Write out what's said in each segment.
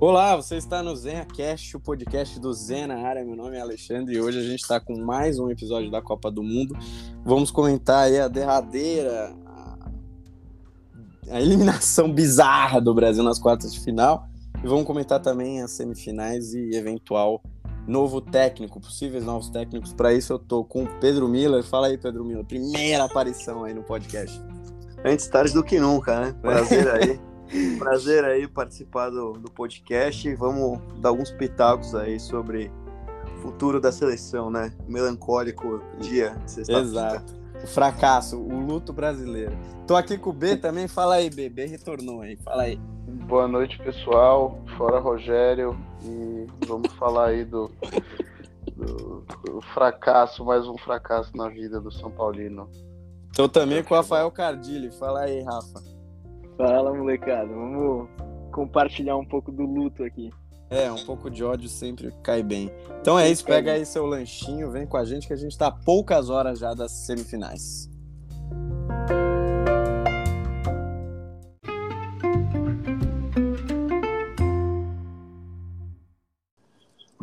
Olá, você está no ZenhaCast, o podcast do Zen na área. Meu nome é Alexandre e hoje a gente está com mais um episódio da Copa do Mundo. Vamos comentar aí a derradeira, a eliminação bizarra do Brasil nas quartas de final. E vamos comentar também as semifinais e eventual novo técnico, possíveis novos técnicos. Para isso eu tô com o Pedro Miller. Fala aí, Pedro Miller, primeira aparição aí no podcast. Antes tarde do que nunca, né? Prazer aí. Prazer aí participar do, do podcast. Vamos dar alguns pitacos aí sobre o futuro da seleção, né? Melancólico dia Exato. O fracasso, o luto brasileiro. Tô aqui com o B também. Fala aí, B. B retornou aí. Fala aí. Boa noite, pessoal. Fora Rogério. E vamos falar aí do, do, do fracasso, mais um fracasso na vida do São Paulino. Tô também com o Rafael Cardilli. Fala aí, Rafa. Fala, molecada. Vamos compartilhar um pouco do luto aqui. É, um pouco de ódio sempre cai bem. Então é isso, pega aí seu lanchinho, vem com a gente que a gente tá a poucas horas já das semifinais.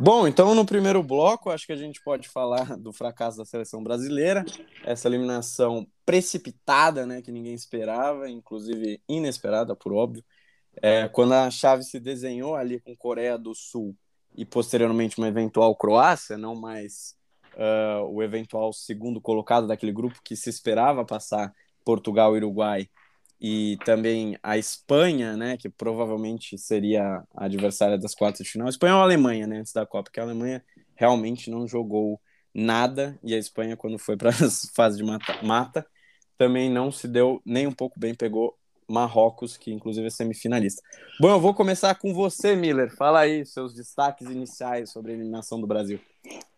Bom, então no primeiro bloco, acho que a gente pode falar do fracasso da seleção brasileira, essa eliminação precipitada, né, que ninguém esperava, inclusive inesperada, por óbvio. É, quando a chave se desenhou ali com Coreia do Sul e posteriormente uma eventual Croácia, não mais uh, o eventual segundo colocado daquele grupo que se esperava passar Portugal e Uruguai e também a Espanha, né, que provavelmente seria a adversária das quartas de final. Espanha ou Alemanha, né, antes da Copa, porque a Alemanha realmente não jogou nada e a Espanha quando foi para as fases de mata, mata também não se deu nem um pouco bem, pegou Marrocos, que inclusive é semifinalista. Bom, eu vou começar com você, Miller. Fala aí seus destaques iniciais sobre a eliminação do Brasil.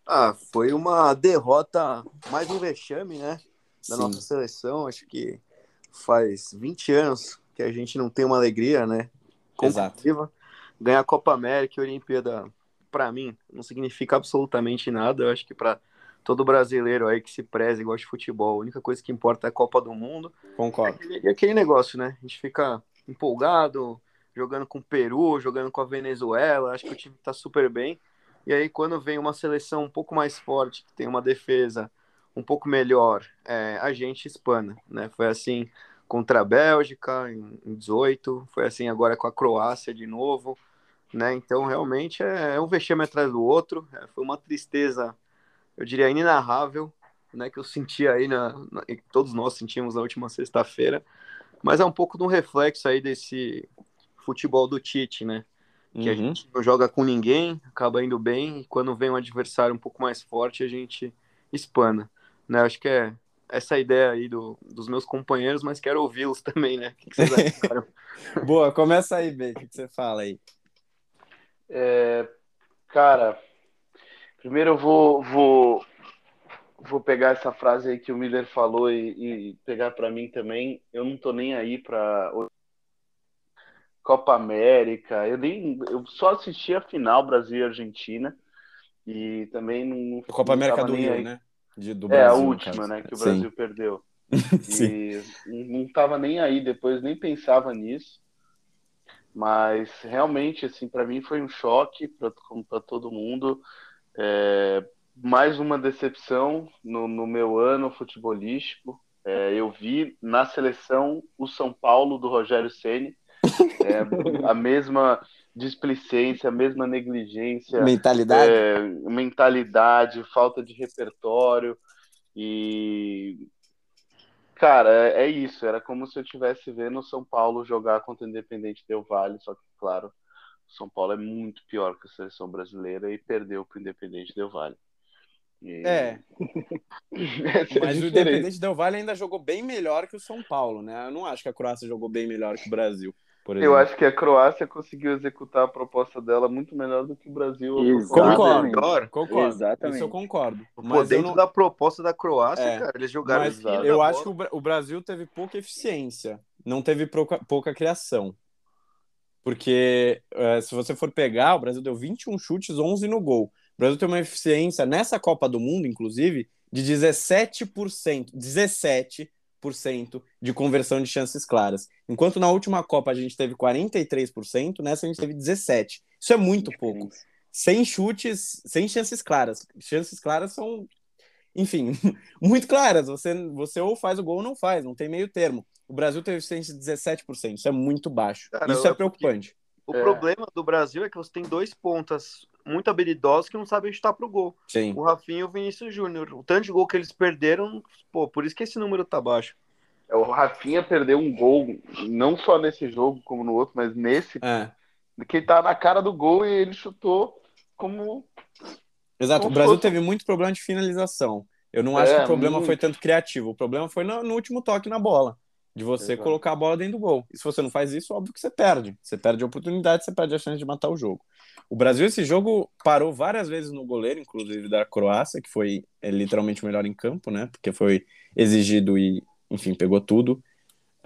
Ah, foi uma derrota, mais um vexame, né, da Sim. nossa seleção. Acho que faz 20 anos que a gente não tem uma alegria, né? Exato. Ganhar a Copa América e Olimpíada, para mim, não significa absolutamente nada. Eu acho que para todo brasileiro aí que se preze e gosta de futebol, a única coisa que importa é a Copa do Mundo. Concordo. E aquele, aquele negócio, né? A gente fica empolgado, jogando com o Peru, jogando com a Venezuela, acho que o time tá super bem. E aí, quando vem uma seleção um pouco mais forte, que tem uma defesa um pouco melhor, é, a gente espana, né? Foi assim contra a Bélgica em, em 18, foi assim agora com a Croácia de novo, né? Então realmente é, é um vexame atrás do outro, é, foi uma tristeza, eu diria inenarrável, né? Que eu senti aí na, na todos nós sentimos na última sexta-feira, mas é um pouco de um reflexo aí desse futebol do Tite, né? Que uhum. a gente não joga com ninguém, acaba indo bem, e quando vem um adversário um pouco mais forte, a gente espana. Né? Acho que é essa ideia aí do, dos meus companheiros, mas quero ouvi-los também, né? O que, vocês acharam? Boa, começa aí, B. O que, você fala aí? É, cara, primeiro eu vou, vou, vou pegar essa frase aí que o Miller falou e, e pegar para mim também. Eu não tô nem aí para Copa América. Eu nem, eu só assisti a final Brasil e Argentina e também não. Copa não América do Rio, né? De, do Brasil, é, a última, né, que o Brasil Sim. perdeu. E não estava nem aí depois, nem pensava nisso. Mas realmente, assim, para mim foi um choque, para todo mundo. É, mais uma decepção no, no meu ano futebolístico. É, eu vi na seleção o São Paulo do Rogério Ceni, é, a mesma displicência, a mesma negligência, mentalidade, é, mentalidade, falta de repertório e cara, é, é isso. Era como se eu estivesse vendo o São Paulo jogar contra o Independente Del Vale, só que claro, o São Paulo é muito pior que a seleção brasileira e perdeu para o Independente Del Vale. E... É. Mas o Independente Del Vale ainda jogou bem melhor que o São Paulo, né? Eu não acho que a Croácia jogou bem melhor que o Brasil. Eu acho que a Croácia conseguiu executar a proposta dela muito melhor do que o Brasil. Concordo, concordo. Exatamente. Isso eu concordo. Mas dentro não... da proposta da Croácia, é, cara, eles jogaram. Mas eu acho bola. que o Brasil teve pouca eficiência, não teve pouca, pouca criação. Porque uh, se você for pegar, o Brasil deu 21 chutes, 11 no gol. O Brasil tem uma eficiência nessa Copa do Mundo, inclusive, de 17%. 17% de conversão de chances claras. Enquanto na última Copa a gente teve 43%, nessa a gente teve 17%. Isso é muito pouco. Sem chutes, sem chances claras. Chances claras são, enfim, muito claras. Você, você ou faz o gol ou não faz, não tem meio termo. O Brasil teve eficiência de 17%, isso é muito baixo. Cara, isso é preocupante. O é. problema do Brasil é que você tem dois pontas muito habilidosos que não sabem chutar pro gol. Sim. O Rafinha e o Vinícius Júnior. O tanto de gol que eles perderam, pô, por isso que esse número tá baixo. É, o Rafinha perdeu um gol, não só nesse jogo como no outro, mas nesse, é. que tá na cara do gol e ele chutou como. Exato, como o Brasil fosse... teve muito problema de finalização. Eu não acho é, que o problema muito... foi tanto criativo, o problema foi no, no último toque na bola de você Exato. colocar a bola dentro do gol. E se você não faz isso, óbvio que você perde. Você perde a oportunidade, você perde a chance de matar o jogo. O Brasil, esse jogo, parou várias vezes no goleiro, inclusive da Croácia, que foi é, literalmente o melhor em campo, né? Porque foi exigido e, enfim, pegou tudo.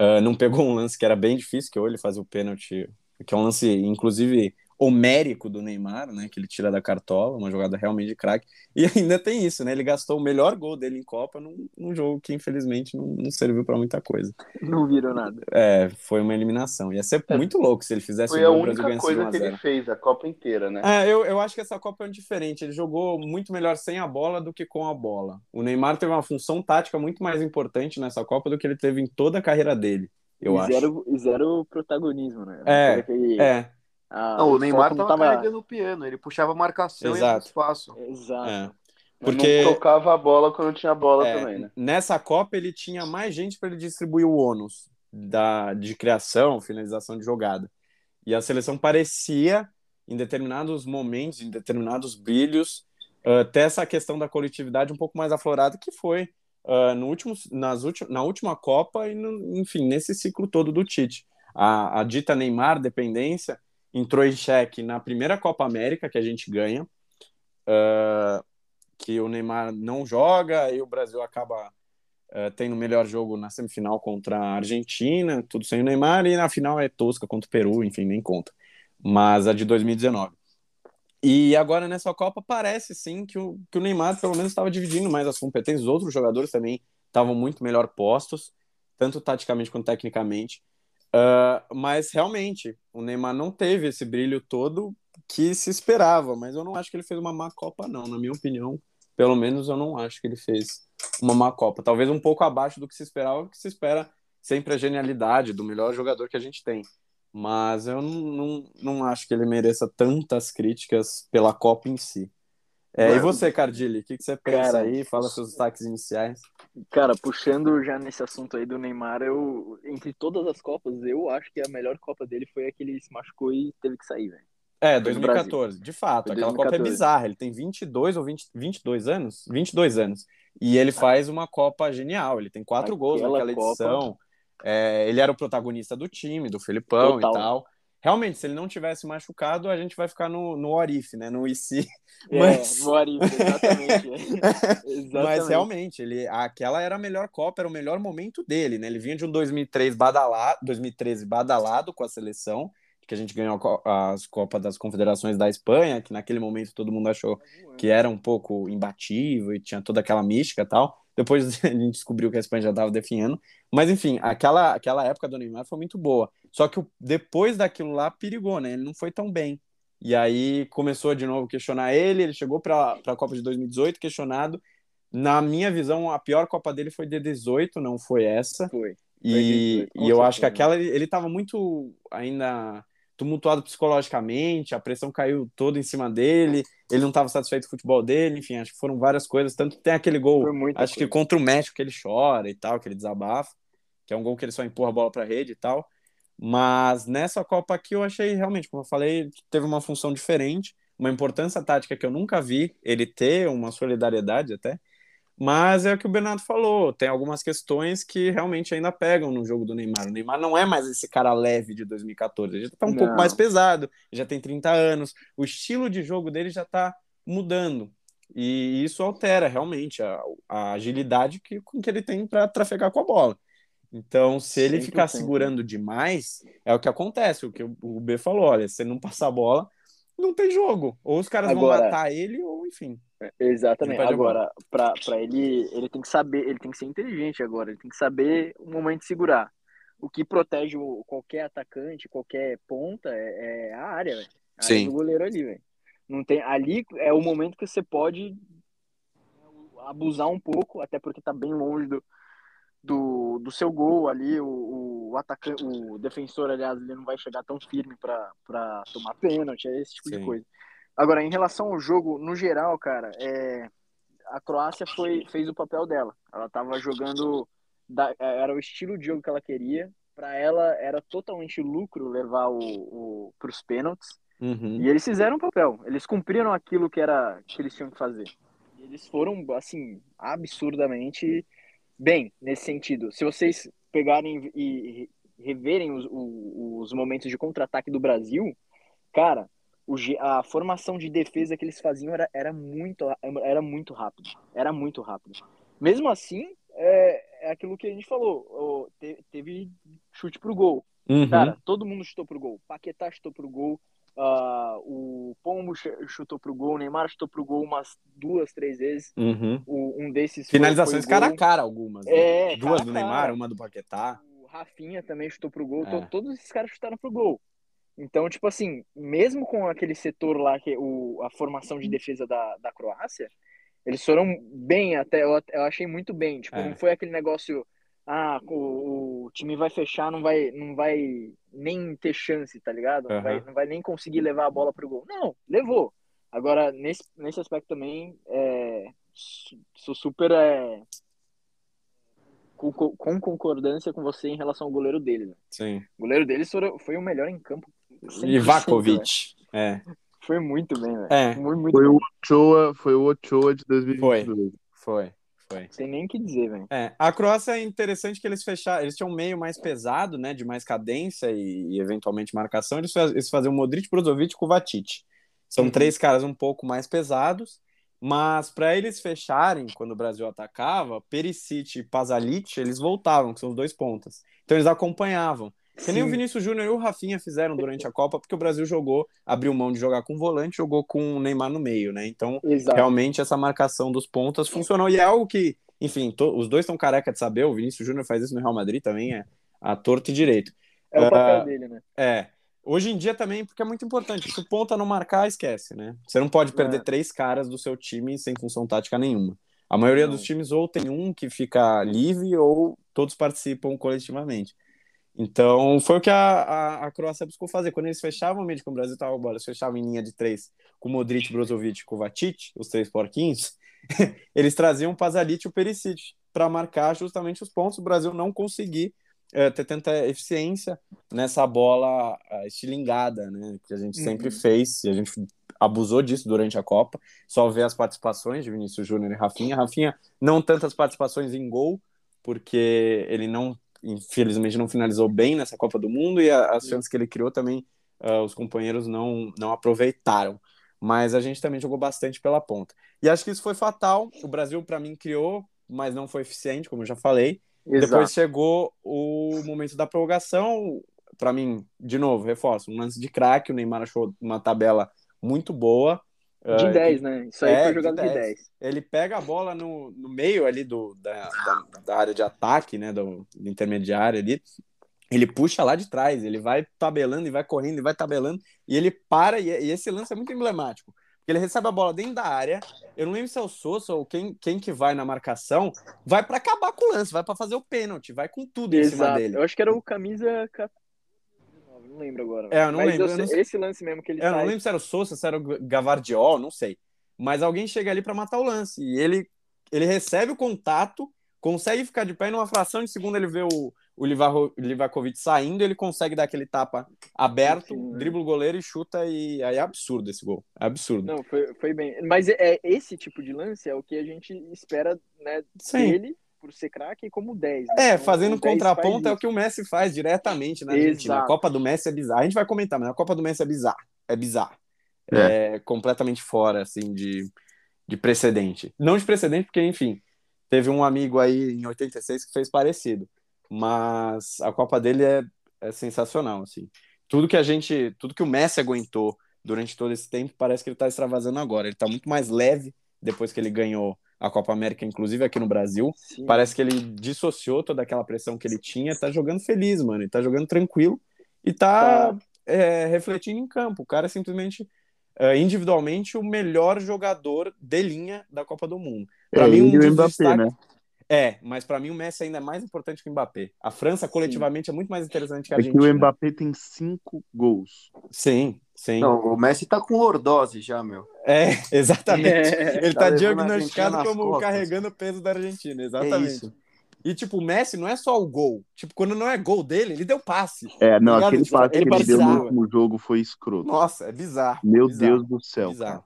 Uh, não pegou um lance que era bem difícil, que ou ele fazia o pênalti, que é um lance, inclusive, homérico do Neymar, né, que ele tira da cartola, uma jogada realmente de craque. E ainda tem isso, né? Ele gastou o melhor gol dele em Copa num, num jogo que infelizmente não, não serviu para muita coisa. Não virou nada. É, foi uma eliminação. Ia ser é. muito louco se ele fizesse foi o gol, a única coisa que ele fez a Copa inteira, né? É, eu, eu acho que essa Copa é diferente. Ele jogou muito melhor sem a bola do que com a bola. O Neymar teve uma função tática muito mais importante nessa Copa do que ele teve em toda a carreira dele. Eu e acho. Zero, zero protagonismo, né? É, é. Ah, não, o Neymar tava, tava carregando o piano, ele puxava a marcação Exato. e espaço. Exato. É. Porque não tocava a bola quando tinha bola é, também, né? Nessa Copa ele tinha mais gente para ele distribuir o ônus da, de criação, finalização de jogada. E a seleção parecia, em determinados momentos, em determinados brilhos, uh, ter essa questão da coletividade um pouco mais aflorada, que foi uh, no último, nas ulti na última Copa e, no, enfim, nesse ciclo todo do Tite. A, a dita Neymar dependência entrou em xeque na primeira Copa América que a gente ganha, uh, que o Neymar não joga e o Brasil acaba uh, tendo o melhor jogo na semifinal contra a Argentina, tudo sem o Neymar, e na final é tosca contra o Peru, enfim, nem conta. Mas a de 2019. E agora nessa Copa parece sim que o, que o Neymar pelo menos estava dividindo mais as competências, os outros jogadores também estavam muito melhor postos, tanto taticamente quanto tecnicamente. Uh, mas realmente, o Neymar não teve esse brilho todo que se esperava, mas eu não acho que ele fez uma má Copa, não. Na minha opinião, pelo menos eu não acho que ele fez uma má Copa. Talvez um pouco abaixo do que se esperava, que se espera sempre a genialidade do melhor jogador que a gente tem. Mas eu não, não, não acho que ele mereça tantas críticas pela Copa em si. É, e você, Cardilli, o que, que você pensa cara, aí? Fala seus destaques iniciais. Cara, puxando já nesse assunto aí do Neymar, eu, entre todas as Copas, eu acho que a melhor Copa dele foi a que ele se machucou e teve que sair, velho. É, 2014, de fato. Aquela 2014. Copa é bizarra. Ele tem 22 ou 20, 22 anos? 22 anos. E ele faz uma Copa genial. Ele tem quatro Aquela gols naquela edição. É, ele era o protagonista do time, do Felipão Total. e tal realmente, se ele não tivesse machucado, a gente vai ficar no, no Orif, né? No IC. É, Mas... no Orif, exatamente. exatamente. Mas realmente, ele, aquela era a melhor Copa, era o melhor momento dele, né? Ele vinha de um 2003 badalado, 2013 badalado com a seleção, que a gente ganhou as Copas das Confederações da Espanha, que naquele momento todo mundo achou que era um pouco imbatível e tinha toda aquela mística e tal. Depois a gente descobriu que a Espanha já estava definhando. Mas enfim, aquela, aquela época do Neymar foi muito boa. Só que depois daquilo lá perigou, né? Ele não foi tão bem. E aí começou de novo a questionar ele. Ele chegou para a Copa de 2018 questionado. Na minha visão, a pior Copa dele foi de 18, não foi essa. Foi. E, e eu acho que aquela ele estava muito ainda tumultuado psicologicamente, a pressão caiu toda em cima dele, ele não estava satisfeito com o futebol dele, enfim, acho que foram várias coisas, tanto tem aquele gol, acho coisa. que contra o México que ele chora e tal, que ele desabafa, que é um gol que ele só empurra a bola para a rede e tal, mas nessa Copa aqui eu achei realmente, como eu falei, teve uma função diferente, uma importância tática que eu nunca vi ele ter, uma solidariedade até, mas é o que o Bernardo falou, tem algumas questões que realmente ainda pegam no jogo do Neymar. O Neymar não é mais esse cara leve de 2014, ele já tá um não. pouco mais pesado, já tem 30 anos, o estilo de jogo dele já tá mudando. E isso altera realmente a, a agilidade que, com que ele tem para trafegar com a bola. Então, se ele ficar segurando demais, é o que acontece, o que o B falou, olha, se não passar a bola, não tem jogo. Ou os caras Agora... vão matar ele, ou enfim. Exatamente. Agora, para ele, ele tem que saber, ele tem que ser inteligente agora, ele tem que saber o momento de segurar. o que protege o, qualquer atacante, qualquer ponta é, é a área, velho. A área do goleiro ali, velho. Não tem ali é o momento que você pode abusar um pouco, até porque tá bem longe do, do, do seu gol ali, o, o atacante, o defensor, aliás, ele não vai chegar tão firme para tomar pênalti, é esse tipo Sim. de coisa. Agora, em relação ao jogo, no geral, cara, é, a Croácia foi, fez o papel dela. Ela tava jogando, da, era o estilo de jogo que ela queria. Para ela, era totalmente lucro levar o, o, para os pênaltis. Uhum. E eles fizeram o papel. Eles cumpriram aquilo que era que eles tinham que fazer. E eles foram, assim, absurdamente bem nesse sentido. Se vocês pegarem e reverem os, os momentos de contra-ataque do Brasil, cara, a formação de defesa que eles faziam era, era, muito, era muito rápido. Era muito rápido. Mesmo assim, é, é aquilo que a gente falou. Te, teve chute pro gol. Uhum. Cara, todo mundo chutou pro gol. Paquetá chutou pro gol. Uh, o Pombo chutou pro gol, o Neymar chutou pro gol umas duas, três vezes. Uhum. O, um desses Finalizações foi, foi cara a cara, algumas. Né? É, Duas do Neymar, uma do Paquetá. O Rafinha também chutou pro gol. É. Todos esses caras chutaram pro gol. Então, tipo assim, mesmo com aquele setor lá, que o, a formação de defesa da, da Croácia, eles foram bem até, eu, eu achei muito bem. Tipo, é. não foi aquele negócio ah, o, o, time vai fechar, não vai, não vai nem ter chance, tá ligado? Não, uhum. vai, não vai nem conseguir levar a bola pro gol. Não, levou. Agora, nesse, nesse aspecto também, é, sou super é, com, com, concordância com você em relação ao goleiro dele. Né? Sim. O goleiro deles foi, foi o melhor em campo. Ivakovic, é. Foi muito bem, velho. É. Muito, muito foi, bem. O Ochoa, foi o Ochoa de 2022. Foi, foi. Foi. Tem nem o que dizer, velho. É, a Croácia é interessante que eles fecharam, eles tinham um meio mais pesado, né, de mais cadência e, e eventualmente marcação, eles, faz, eles faziam Modric, Brozovic e Kovacic. São uhum. três caras um pouco mais pesados, mas para eles fecharem, quando o Brasil atacava, Perisic e Pasalic, eles voltavam, que são os dois pontas. Então eles acompanhavam. Que nem o Vinícius Júnior e o Rafinha fizeram durante a Copa, porque o Brasil jogou, abriu mão de jogar com volante, jogou com o Neymar no meio, né? Então, Exato. realmente, essa marcação dos pontas funcionou. E é algo que, enfim, to, os dois estão careca de saber, o Vinícius Júnior faz isso no Real Madrid também, é a torto e direito. É o papel uh, dele, né? É. Hoje em dia também, porque é muito importante. Se o ponta não marcar, esquece, né? Você não pode perder é. três caras do seu time sem função tática nenhuma. A maioria não. dos times ou tem um que fica livre ou todos participam coletivamente. Então, foi o que a, a, a, Croácia buscou fazer. Quando eles fechavam o meio com o Brasil tava bola, eles fechavam em linha de três com Modric, Brozovic e Kovacic, os três porquinhos, eles traziam o Pasalic e o Perisic para marcar justamente os pontos. O Brasil não conseguir é, ter tanta eficiência nessa bola é, estilingada, né? Que a gente sempre uhum. fez e a gente abusou disso durante a Copa. Só ver as participações de Vinícius Júnior e Rafinha. Rafinha, não tantas participações em gol, porque ele não infelizmente não finalizou bem nessa Copa do Mundo e as chances que ele criou também uh, os companheiros não, não aproveitaram. Mas a gente também jogou bastante pela ponta. E acho que isso foi fatal. O Brasil, para mim, criou, mas não foi eficiente, como eu já falei. Exato. Depois chegou o momento da prorrogação. Para mim, de novo, reforço, um lance de craque. O Neymar achou uma tabela muito boa. De 10, uh, né? Isso aí é, foi jogado de 10. de 10. Ele pega a bola no, no meio ali do, da, da, da área de ataque, né? Do, do, intermediário ali. Ele puxa lá de trás, ele vai tabelando e vai correndo e vai tabelando. E ele para, e, e esse lance é muito emblemático. Porque ele recebe a bola dentro da área. Eu não lembro se é o Sousa ou quem, quem que vai na marcação. Vai para acabar com o lance, vai para fazer o pênalti, vai com tudo Exato. em cima dele. Eu acho que era o camisa não lembro agora. É, eu não Mas lembro. Eu, eu não... Esse lance mesmo que ele Eu não lembro se era o Sousa, se era o Gavardiol, não sei. Mas alguém chega ali para matar o lance. E ele, ele recebe o contato, consegue ficar de pé e numa fração de segundo ele vê o, o Livakovic saindo, ele consegue dar aquele tapa aberto, Sim, né? dribla o goleiro e chuta, e aí é absurdo esse gol. É absurdo. Não, foi, foi bem. Mas é, é esse tipo de lance é o que a gente espera né, Sim. dele por ser craque como 10. Né? É, então, fazendo contraponto é o que o Messi faz diretamente na Argentina. A Copa do Messi é bizarra. A gente vai comentar, mas a Copa do Messi é bizarra. É bizarra. É, é completamente fora, assim, de, de precedente. Não de precedente, porque, enfim, teve um amigo aí em 86 que fez parecido. Mas a Copa dele é, é sensacional, assim. Tudo que a gente, tudo que o Messi aguentou durante todo esse tempo, parece que ele está extravasando agora. Ele está muito mais leve depois que ele ganhou a Copa América, inclusive aqui no Brasil. Sim. Parece que ele dissociou toda aquela pressão que ele tinha, tá jogando feliz, mano, ele tá jogando tranquilo e tá, tá. É, refletindo em campo. O cara é simplesmente, é, individualmente, o melhor jogador de linha da Copa do Mundo. Para é, mim, um dos Mbappé, destaques... né? É, mas para mim o Messi ainda é mais importante que o Mbappé. A França coletivamente Sim. é muito mais interessante que a é gente. o Mbappé tem cinco gols. Sim, sim. Não, o Messi tá com lordose já, meu. É, exatamente. É, Ele tá, tá diagnosticado como costas. carregando o peso da Argentina, exatamente. É e, tipo, o Messi não é só o gol. Tipo, quando não é gol dele, ele deu passe. É, não, tá aquele tipo, passe ele que ele deu no último jogo foi escroto. Nossa, é bizarro. Meu bizarro, Deus do céu. Bizarro.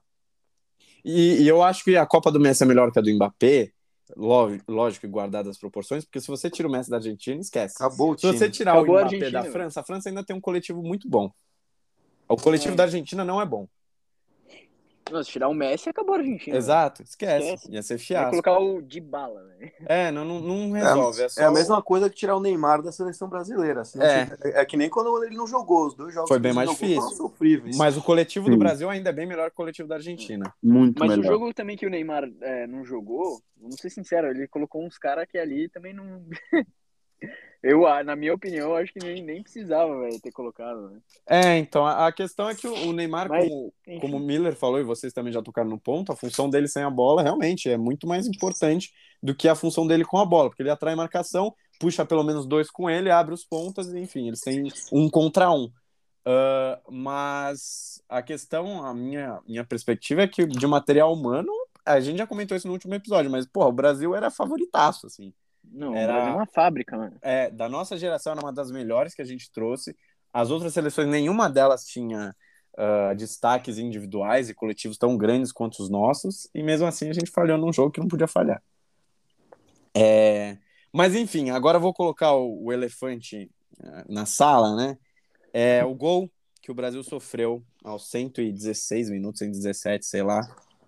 E, e, eu acho que a Copa do Messi é melhor que a do Mbappé, lógico, guardadas as proporções, porque se você tira o Messi da Argentina, esquece. Acabou o Se você tirar Acabou o Mbappé da França, a França ainda tem um coletivo muito bom. O coletivo é. da Argentina não é bom. Não, se tirar o Messi, acabou a Argentina. Exato, esquece. esquece. Ia ser fiasco. Vai colocar o de bala, né? É, não, não, não resolve. É, é, é, a mesma coisa que tirar o Neymar da seleção brasileira. Assim, é. é que nem quando ele não jogou, os dois jogos Foi bem mais difícil. Mas o coletivo Sim. do Brasil ainda é bem melhor que o coletivo da Argentina. Muito Mas melhor. o jogo também que o Neymar é, não jogou, vamos ser sincero, ele colocou uns caras que ali também não. Eu, na minha opinião, acho que nem, nem precisava véio, ter colocado. Né? É, então, a, questão é que o Neymar, Mas, como, como o Miller falou, e vocês também já tocaram no ponto, a função dele sem a bola realmente é muito mais importante do que a função dele com a bola, porque ele atrai marcação, puxa pelo menos dois com ele, abre os pontas, enfim, eles têm um contra um. Uh, mas a questão, a minha, minha perspectiva é que de material humano, a gente já comentou isso no último episódio, mas, porra, o Brasil era favoritaço, assim. Não, era uma fábrica, mano. É, da nossa geração era uma das melhores que a gente trouxe. As outras seleções, nenhuma delas tinha uh, destaques individuais e coletivos tão grandes quanto os nossos, e mesmo assim a gente falhou num jogo que não podia falhar. É... Mas enfim, agora eu vou colocar o, o elefante uh, na sala, né? É o gol que o Brasil sofreu aos 116 minutos, 117, sei lá,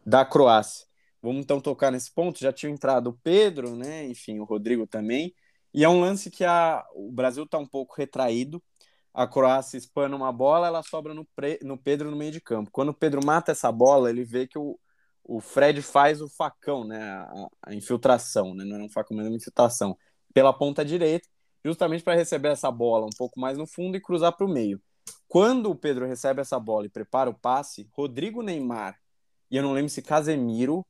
da Croácia. Vamos então tocar nesse ponto. Já tinha entrado o Pedro, né? Enfim, o Rodrigo também. E é um lance que a, o Brasil está um pouco retraído. A Croácia espana uma bola, ela sobra no, pre, no Pedro no meio de campo. Quando o Pedro mata essa bola, ele vê que o, o Fred faz o facão, né? A, a infiltração, né? Não era um facão, mas uma infiltração pela ponta direita, justamente para receber essa bola um pouco mais no fundo e cruzar para o meio. Quando o Pedro recebe essa bola e prepara o passe, Rodrigo Neymar e eu não lembro se Casemiro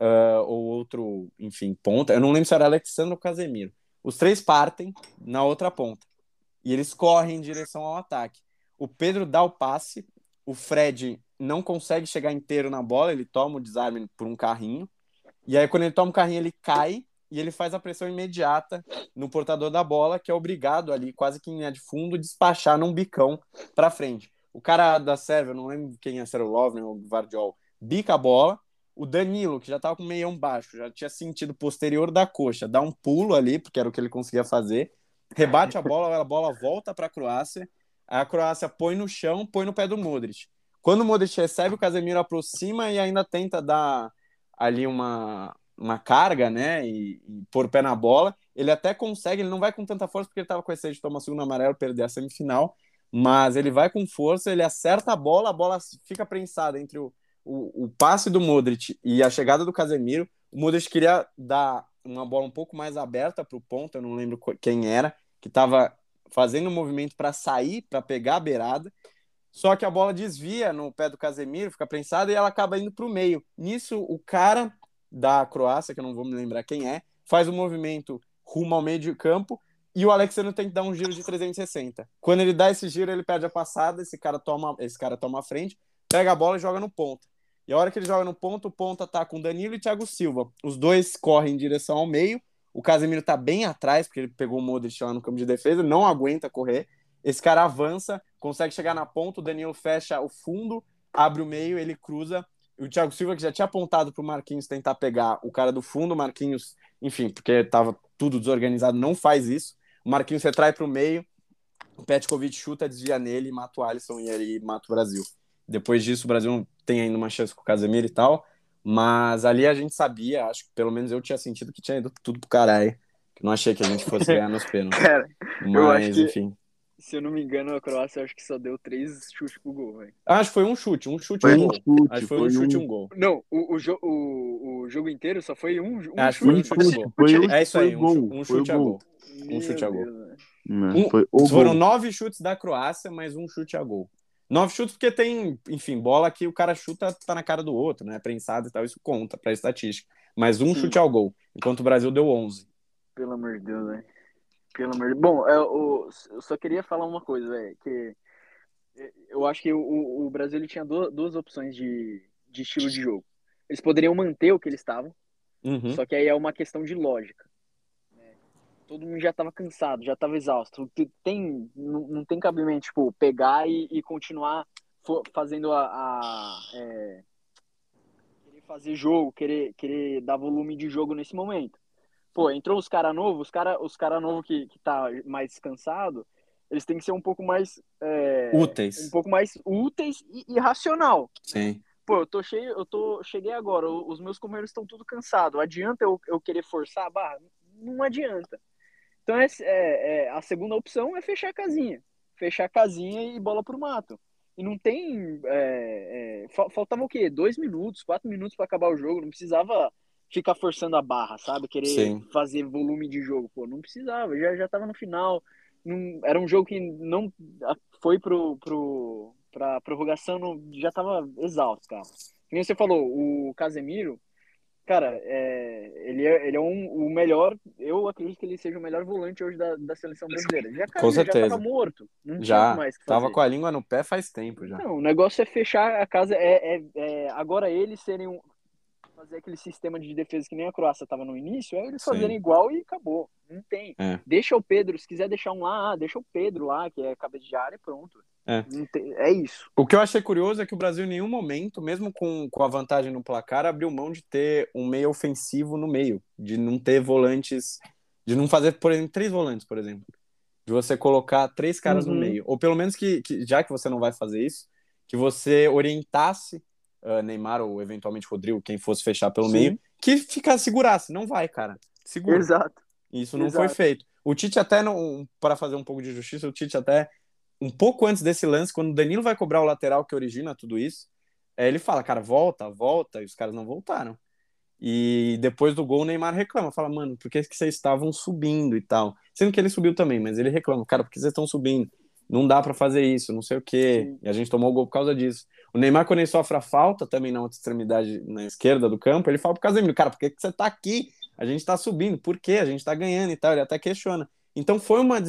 uh, ou outro, enfim, ponta. Eu não lembro se era Alexandre ou Casemiro. Os três partem na outra ponta e eles correm em direção ao ataque. O Pedro dá o passe, o Fred não consegue chegar inteiro na bola, ele toma o desarme por um carrinho. E aí, quando ele toma o carrinho, ele cai e ele faz a pressão imediata no portador da bola, que é obrigado ali, quase que em linha de fundo, despachar num bicão para frente. O cara da Sérvia, não lembro quem é, se era o Lovren ou o Vardiol, bica a bola, o Danilo, que já estava com o meião baixo, já tinha sentido posterior da coxa, dá um pulo ali, porque era o que ele conseguia fazer, rebate a bola, a bola volta para a Croácia, a Croácia põe no chão, põe no pé do Modric. Quando o Modric recebe, o Casemiro aproxima e ainda tenta dar ali uma, uma carga, né, e, e pôr o pé na bola. Ele até consegue, ele não vai com tanta força porque ele estava com esse de tomar segundo amarelo, perder a semifinal, mas ele vai com força, ele acerta a bola, a bola fica prensada entre o, o, o passe do Modric e a chegada do Casemiro, o Modric queria dar uma bola um pouco mais aberta para o ponto, eu não lembro quem era, que estava fazendo um movimento para sair, para pegar a beirada, só que a bola desvia no pé do Casemiro, fica prensada e ela acaba indo para o meio. Nisso, o cara da Croácia, que eu não vou me lembrar quem é, faz o um movimento rumo ao meio de campo e o Alexandre tem que dar um giro de 360. Quando ele dá esse giro, ele perde a passada, esse cara toma, esse cara toma a frente, pega a bola e joga no ponto. E a hora que ele joga no ponto, o ponta tá com Danilo e Thiago Silva. Os dois correm em direção ao meio. O Casemiro tá bem atrás, porque ele pegou o Modric lá no campo de defesa, não aguenta correr. Esse cara avança, consegue chegar na ponta, o Danilo fecha o fundo, abre o meio, ele cruza. O Thiago Silva, que já tinha apontado pro Marquinhos tentar pegar o cara do fundo, o Marquinhos, enfim, porque tava tudo desorganizado, não faz isso. O Marquinhos retrai pro meio, o Petkovic chuta, desvia nele, mata o Alisson e aí mata o Brasil. Depois disso, o Brasil tem ainda uma chance com o Casemiro e tal. Mas ali a gente sabia, acho que pelo menos eu tinha sentido que tinha ido tudo pro caralho. Que não achei que a gente fosse ganhar nos pênaltis. Cara, mas, enfim. se eu não me engano, a Croácia acho que só deu três chutes pro gol, velho. Acho que foi um chute, um chute foi um gol. Chute, acho que foi, foi um chute e um gol. Não, o, o, jo o, o jogo inteiro só foi um, um acho chute. Foi um chute, chute, foi, um, é isso aí, gol, um, chute a gol. Um chute a gol. Não, foram gol. nove chutes da Croácia, mais um chute a gol. Nove chutes porque tem, enfim, bola que o cara chuta, tá na cara do outro, né? Prensado e tal, isso conta pra estatística. Mas um Sim. chute ao gol, enquanto o Brasil deu 11. Pelo amor de Deus, velho. Pelo amor de Bom, eu, eu só queria falar uma coisa, velho, que eu acho que o, o Brasil ele tinha duas, duas opções de, de estilo de jogo. Eles poderiam manter o que eles estavam, uhum. só que aí é uma questão de lógica. Todo mundo já estava cansado, já estava exausto. Tem, não, não tem cabimento, tipo, pegar e, e continuar fazendo a, a é, querer fazer jogo, querer, querer dar volume de jogo nesse momento. Pô, entrou os cara novos, os cara, os cara novo que, que tá mais descansado, eles têm que ser um pouco mais é, úteis, um pouco mais úteis e, e racional. Sim. Pô, eu tô cheio, eu tô cheguei agora, os meus companheiros estão tudo cansados. Adianta eu, eu querer forçar a barra? Não adianta. Então é, é, a segunda opção é fechar a casinha, fechar a casinha e bola pro mato. E não tem. É, é, faltava o quê? Dois minutos, quatro minutos para acabar o jogo. Não precisava ficar forçando a barra, sabe? Querer Sim. fazer volume de jogo. Pô, não precisava. Já, já tava no final. Não, era um jogo que não foi pro, pro, pra prorrogação, não, já tava exausto, cara. Como você falou, o Casemiro, cara, é, ele é, ele é um, o melhor, eu acredito que ele seja o melhor volante hoje da, da seleção brasileira. Já, com certeza. já tava morto, não já. Tava com a língua no pé faz tempo já. Não, o negócio é fechar a casa, é, é, é agora eles serem um, fazer aquele sistema de defesa que nem a Croácia estava no início, é eles Sim. fazerem igual e acabou. Não tem. É. Deixa o Pedro, se quiser deixar um lá, ah, deixa o Pedro lá, que é cabeça de área, pronto. É. É isso. O que eu achei curioso é que o Brasil, em nenhum momento, mesmo com, com a vantagem no placar, abriu mão de ter um meio ofensivo no meio, de não ter volantes, de não fazer, por exemplo, três volantes, por exemplo. De você colocar três caras uhum. no meio. Ou pelo menos que, que, já que você não vai fazer isso, que você orientasse uh, Neymar ou eventualmente Rodrigo, quem fosse fechar pelo Sim. meio, que ficasse, segurasse. Não vai, cara. Segura. Exato. Isso não Exato. foi feito. O Tite até, não, para fazer um pouco de justiça, o Tite até, um pouco antes desse lance, quando o Danilo vai cobrar o lateral que origina tudo isso, é, ele fala, cara, volta, volta, e os caras não voltaram. E depois do gol, o Neymar reclama, fala, mano, por que, que vocês estavam subindo e tal? Sendo que ele subiu também, mas ele reclama, cara, por que vocês estão subindo? Não dá para fazer isso, não sei o quê. Sim. E a gente tomou o gol por causa disso. O Neymar, quando ele sofre a falta, também na outra extremidade, na esquerda do campo, ele fala pro Casemiro, cara, por que, que você tá aqui? A gente tá subindo, por quê? A gente tá ganhando e tal. Ele até questiona. Então foi uma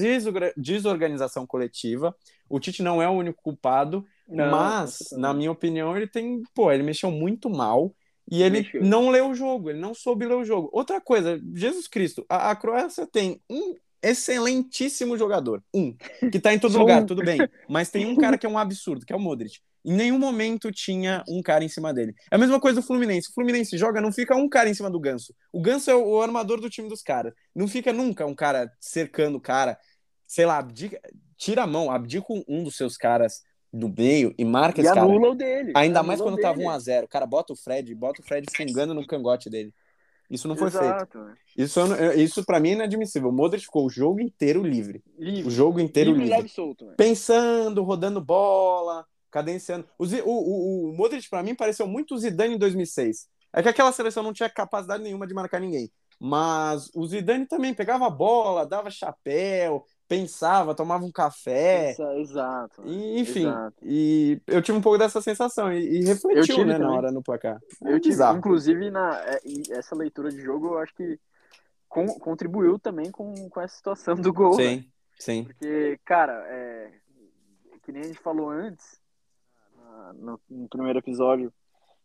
desorganização coletiva. O Tite não é o único culpado, não, mas, na minha opinião, ele tem. Pô, ele mexeu muito mal e ele mexeu. não leu o jogo, ele não soube ler o jogo. Outra coisa, Jesus Cristo, a, a Croácia tem um excelentíssimo jogador, um, que tá em todo lugar, tudo bem, mas tem um cara que é um absurdo, que é o Modric. Em nenhum momento tinha um cara em cima dele. É a mesma coisa do Fluminense. O Fluminense joga, não fica um cara em cima do Ganso. O Ganso é o, armador do time dos caras. Não fica nunca um cara cercando o cara. Sei lá, abdica, tira a mão, abdica um dos seus caras do meio e marca e esse cara. o dele. Ainda mais quando dele. tava 1x0. O cara bota o Fred, bota o Fred fungando no cangote dele. Isso não foi Exato. feito. Isso, isso para mim é inadmissível. O Modric ficou o jogo inteiro livre. livre. O jogo inteiro livre. livre. Solto, Pensando, rodando bola, cadenciando. O, o, o, o Modric, para mim, pareceu muito o Zidane em 2006. É que aquela seleção não tinha capacidade nenhuma de marcar ninguém. Mas o Zidane também pegava a bola, dava chapéu, pensava, tomava um café. Exato. E, enfim, exato. e eu tive um pouco dessa sensação e, e refletiu né, na hora no placar. É eu tive, bizarro. inclusive, na, é, essa leitura de jogo, eu acho que com, contribuiu também com, com essa situação do gol. Sim, né? sim. Porque, cara, é, que nem a gente falou antes, no, no, primeiro episódio,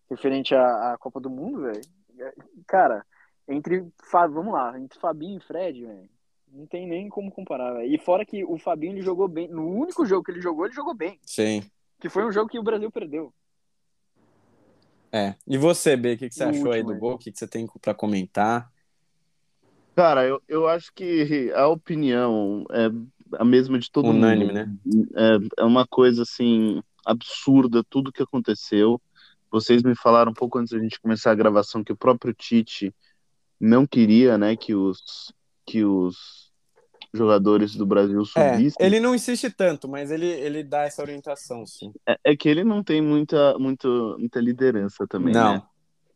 referente à, à Copa do Mundo, velho. Cara, entre. Vamos lá, entre Fabinho e Fred, velho. Não tem nem como comparar, véio. E fora que o Fabinho ele jogou bem. No único jogo que ele jogou, ele jogou bem. Sim. Que foi um jogo que o Brasil perdeu. É. E você, B, o que, que você o achou último, aí do gol? O que, que você tem para comentar? Cara, eu, eu acho que a opinião é a mesma de todo Unânime, mundo. né? É, é uma coisa assim absurda tudo que aconteceu. Vocês me falaram um pouco antes da gente começar a gravação que o próprio Tite não queria, né, que os que os jogadores do Brasil é, subissem. É, ele não insiste tanto, mas ele, ele dá essa orientação, sim. É, é que ele não tem muita, muito, muita liderança também, não. Né?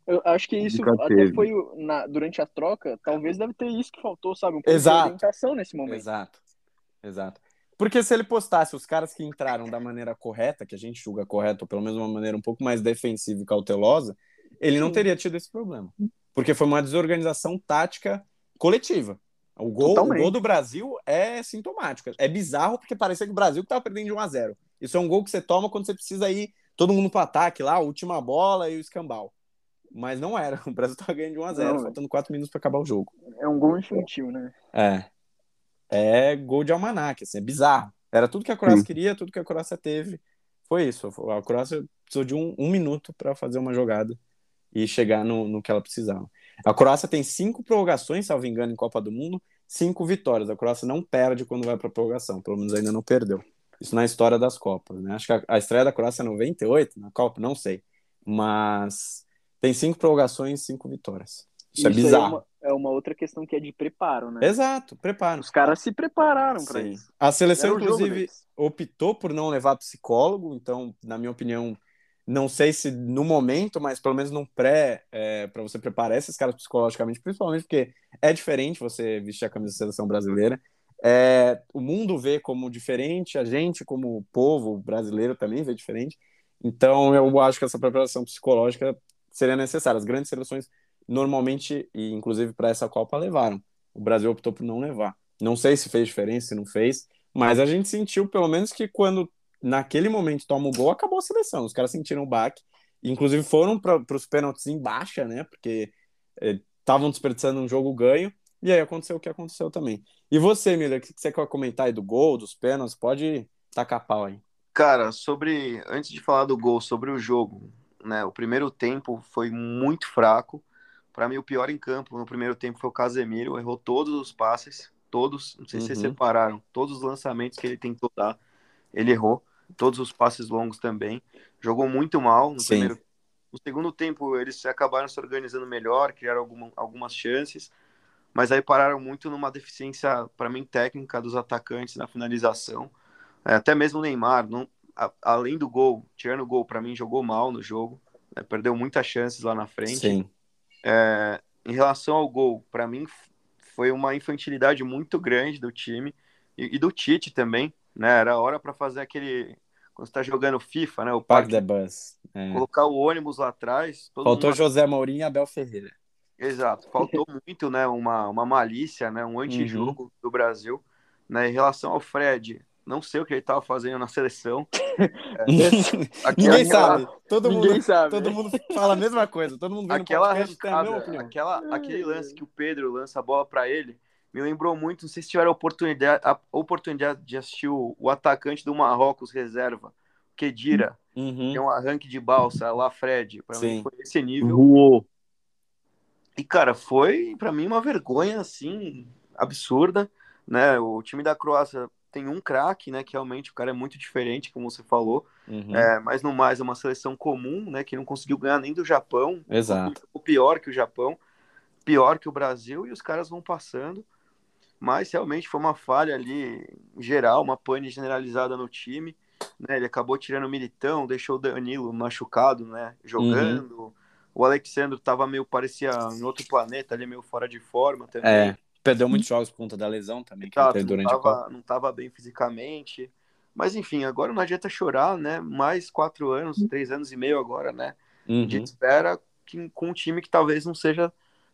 Eu acho que isso até foi na, durante a troca, talvez deve ter isso que faltou, sabe? Um pouco Exato. de orientação nesse momento. Exato. Exato. Porque se ele postasse os caras que entraram da maneira correta, que a gente julga correta, ou pelo menos uma maneira um pouco mais defensiva e cautelosa, ele não teria tido esse problema. Porque foi uma desorganização tática coletiva. O gol, o gol do Brasil é sintomático. É bizarro porque parecia que o Brasil estava perdendo de 1 a 0 Isso é um gol que você toma quando você precisa ir todo mundo para ataque lá, a última bola e o escambau. Mas não era. O Brasil estava ganhando de 1 a 0 não, faltando 4 minutos para acabar o jogo. É um gol infantil, né? É. É gol de almanac, assim, é bizarro. Era tudo que a Croácia queria, tudo que a Croácia teve. Foi isso. A Croácia precisou de um, um minuto para fazer uma jogada e chegar no, no que ela precisava. A Croácia tem cinco prorrogações, salvo engano, em Copa do Mundo, cinco vitórias. A Croácia não perde quando vai para prorrogação, pelo menos ainda não perdeu. Isso na história das Copas, né? Acho que a, a estreia da Croácia é 98 na Copa, não sei. Mas tem cinco prorrogações, cinco vitórias. Isso, é isso é bizarro. É uma, é uma, outra questão que é de preparo, né? Exato, preparo. Os caras se prepararam para isso. A seleção, inclusive, optou por não levar psicólogo, então, na minha opinião, não sei se no momento, mas pelo menos no pré, é, para você preparar esses caras psicologicamente, principalmente porque é diferente você vestir a camisa da seleção brasileira. É, o mundo vê como diferente, a gente, como povo brasileiro, também vê diferente. Então, eu acho que essa preparação psicológica seria necessária. As grandes seleções, normalmente, e inclusive para essa Copa, levaram. O Brasil optou por não levar. Não sei se fez diferença, se não fez, mas a gente sentiu, pelo menos, que quando naquele momento toma o gol, acabou a seleção. Os caras sentiram o baque. Inclusive foram para os pênaltis em baixa, né? Porque estavam eh, desperdiçando um jogo ganho. E aí aconteceu o que aconteceu também. E você, Miller, o que você quer comentar aí do gol, dos pênaltis? Pode tacar pau aí. Cara, sobre. Antes de falar do gol, sobre o jogo, né? O primeiro tempo foi muito fraco. Para mim, o pior em campo no primeiro tempo foi o Casemiro. Errou todos os passes, todos. Não sei se vocês uhum. separaram. Todos os lançamentos que ele tentou dar, ele errou todos os passes longos também. Jogou muito mal no Sim. primeiro. No segundo tempo, eles acabaram se organizando melhor, criaram alguma, algumas chances, mas aí pararam muito numa deficiência, para mim, técnica dos atacantes na finalização. É, até mesmo o Neymar, não, a, além do gol, tirando o gol, para mim, jogou mal no jogo, né, perdeu muitas chances lá na frente. Sim. É, em relação ao gol, para mim, foi uma infantilidade muito grande do time e, e do Tite também, né? Era hora para fazer aquele quando está jogando FIFA, né? O Park the Bus. É. Colocar o ônibus lá atrás. Faltou mundo... José Mourinho e Abel Ferreira. Exato. Faltou muito, né? Uma, uma malícia, né? Um antijogo uhum. do Brasil. Né? Em relação ao Fred, não sei o que ele estava fazendo na seleção. É, Ninguém sabe. Todo Ninguém mundo, sabe. Todo mundo fala a mesma coisa. Todo mundo aquela arrancada, aquela aquele lance que o Pedro lança a bola para ele me lembrou muito, não sei se tiveram a oportunidade, a oportunidade de assistir o, o atacante do Marrocos reserva, Kedira, uhum. que é um arranque de balsa, lá Fred, para mim foi esse nível. Uou. E cara, foi para mim uma vergonha assim absurda, né? O time da Croácia tem um craque, né? Que realmente o cara é muito diferente, como você falou. Uhum. É, mas no mais é uma seleção comum, né? Que não conseguiu ganhar nem do Japão. Exato. O pior que o Japão, pior que o Brasil, e os caras vão passando mas realmente foi uma falha ali geral, uma pane generalizada no time. Né? Ele acabou tirando o Militão, deixou o Danilo machucado, né? Jogando. Uhum. O Alexandre tava meio, parecia em outro planeta, ali meio fora de forma também. É, perdeu muitos jogos por conta da lesão também, que Exato, durante não tava, não tava bem fisicamente. Mas enfim, agora não adianta chorar, né? Mais quatro anos, três anos e meio agora, né? Uhum. De espera que, com um time que talvez não seja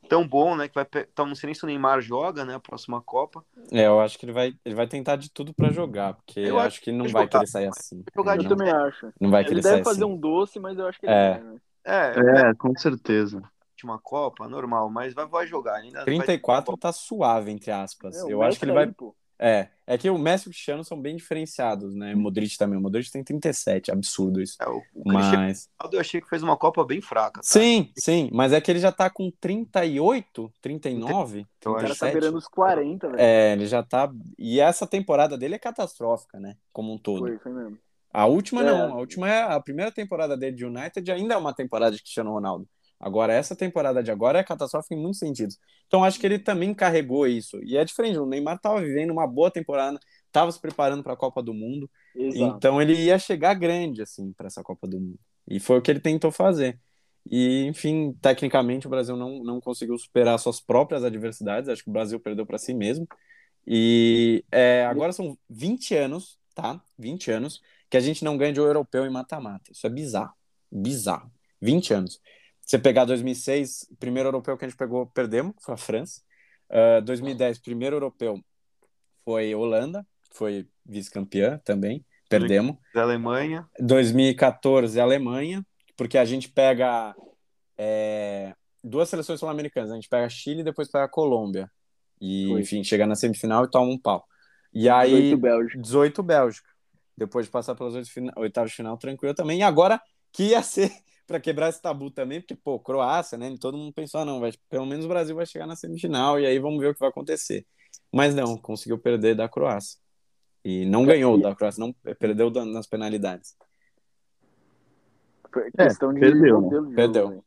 tão bom, né? Que vai, então, não sei nem se o Neymar joga, né? A próxima Copa. É, eu acho que ele vai, ele vai tentar de tudo para jogar, porque eu acho que não vai jogar, querer sair assim. Jogar eu também acho. Não vai querer ele sair deve fazer assim. um doce, mas eu acho que ele é. vai, né? É, é, com certeza. Última Copa, normal, mas vai, vai jogar. Ainda 34 vai... tá suave, entre aspas. É, eu acho que ele vai. Pô. É, é que o Messi e o Cristiano são bem diferenciados, né? O Modric também. O Modric tem 37, absurdo isso. É, o, o mas... eu achei que fez uma Copa bem fraca. Tá? Sim, sim, mas é que ele já tá com 38, 39. Então, o cara tá beirando os 40, velho. É, ele já tá. E essa temporada dele é catastrófica, né? Como um todo. Foi, foi mesmo. A última é. não, a última é a primeira temporada dele de United ainda é uma temporada de Cristiano Ronaldo. Agora, essa temporada de agora é catastrófica em muitos sentidos. Então, acho que ele também carregou isso. E é diferente, o Neymar estava vivendo uma boa temporada, estava se preparando para a Copa do Mundo. Exato. Então, ele ia chegar grande, assim, para essa Copa do Mundo. E foi o que ele tentou fazer. E, enfim, tecnicamente, o Brasil não, não conseguiu superar suas próprias adversidades. Acho que o Brasil perdeu para si mesmo. E é, agora são 20 anos, tá? 20 anos que a gente não ganha de um europeu em mata-mata. Isso é bizarro. Bizarro. 20 anos. Você pegar 2006, primeiro europeu que a gente pegou, perdemos, foi a França. Uh, 2010, primeiro europeu foi Holanda, foi vice-campeã também, perdemos. Alemanha. 2014, Alemanha, porque a gente pega é, duas seleções sul-americanas, a gente pega Chile e depois pega Colômbia. E, foi. enfim, chega na semifinal e toma um pau. E aí, 18 Bélgica. 18 Bélgica. Depois de passar pelas oitavas de final, tranquilo também. E agora, que ia ser para quebrar esse tabu também, porque, pô, Croácia, né? Todo mundo pensou, ah, não, vai, pelo menos o Brasil vai chegar na semifinal e aí vamos ver o que vai acontecer. Mas não, conseguiu perder da Croácia. E não ganhou da Croácia, não perdeu nas penalidades. É, questão é, de perdeu, modelo de perdeu. jogo.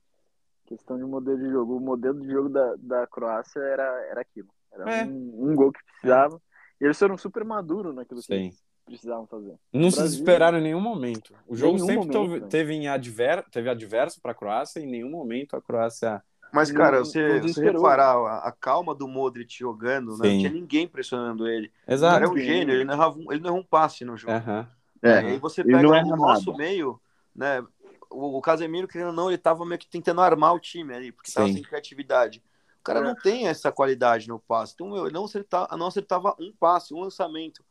Questão de modelo de jogo. O modelo de jogo da, da Croácia era, era aquilo. Era é. um, um, gol que precisava. E eles foram super maduros naquilo Sim. que eles precisavam fazer. Não se desesperaram em nenhum momento. O jogo sempre momento, teve, em adver, teve adverso para a Croácia e em nenhum momento a Croácia. Mas, cara, não, você, não você reparar a, a, calma do Modric jogando, né? não tinha ninguém pressionando ele. Exato. Ele é um gênio, ele não errava um, ele não errou um passe no jogo. Uhum. É, aí você pega o nosso nada. meio, né? O, o Casemiro, querendo ou não, ele tava meio que tentando armar o time ali, porque Sim. tava sem criatividade. O cara é. não tem essa qualidade no passe. Então, meu, não acertava, não acertava um passe, um lançamento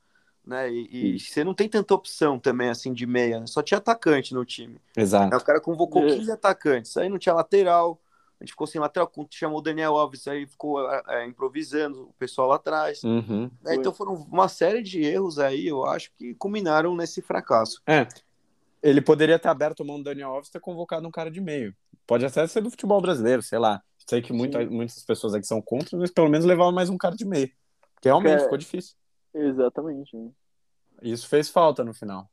né? E, e, você não tem tanta opção também, assim, de meia. Né? Só tinha atacante no time. Exato. Aí o cara convocou 15 é. atacantes. Aí não tinha lateral. A gente ficou sem lateral. Chamou o Daniel Alves, aí ficou é, improvisando o pessoal lá atrás. Uhum. É, então foram uma série de erros aí, eu acho, que culminaram nesse fracasso. É. Ele poderia ter aberto mão do Daniel Alves e ter convocado um cara de meio. Pode até ser do futebol brasileiro, sei lá. Sei que muita, muitas pessoas aqui são contra, mas pelo menos levavam mais um cara de meio. Porque realmente é... ficou difícil. Exatamente. Né? Isso fez falta no final.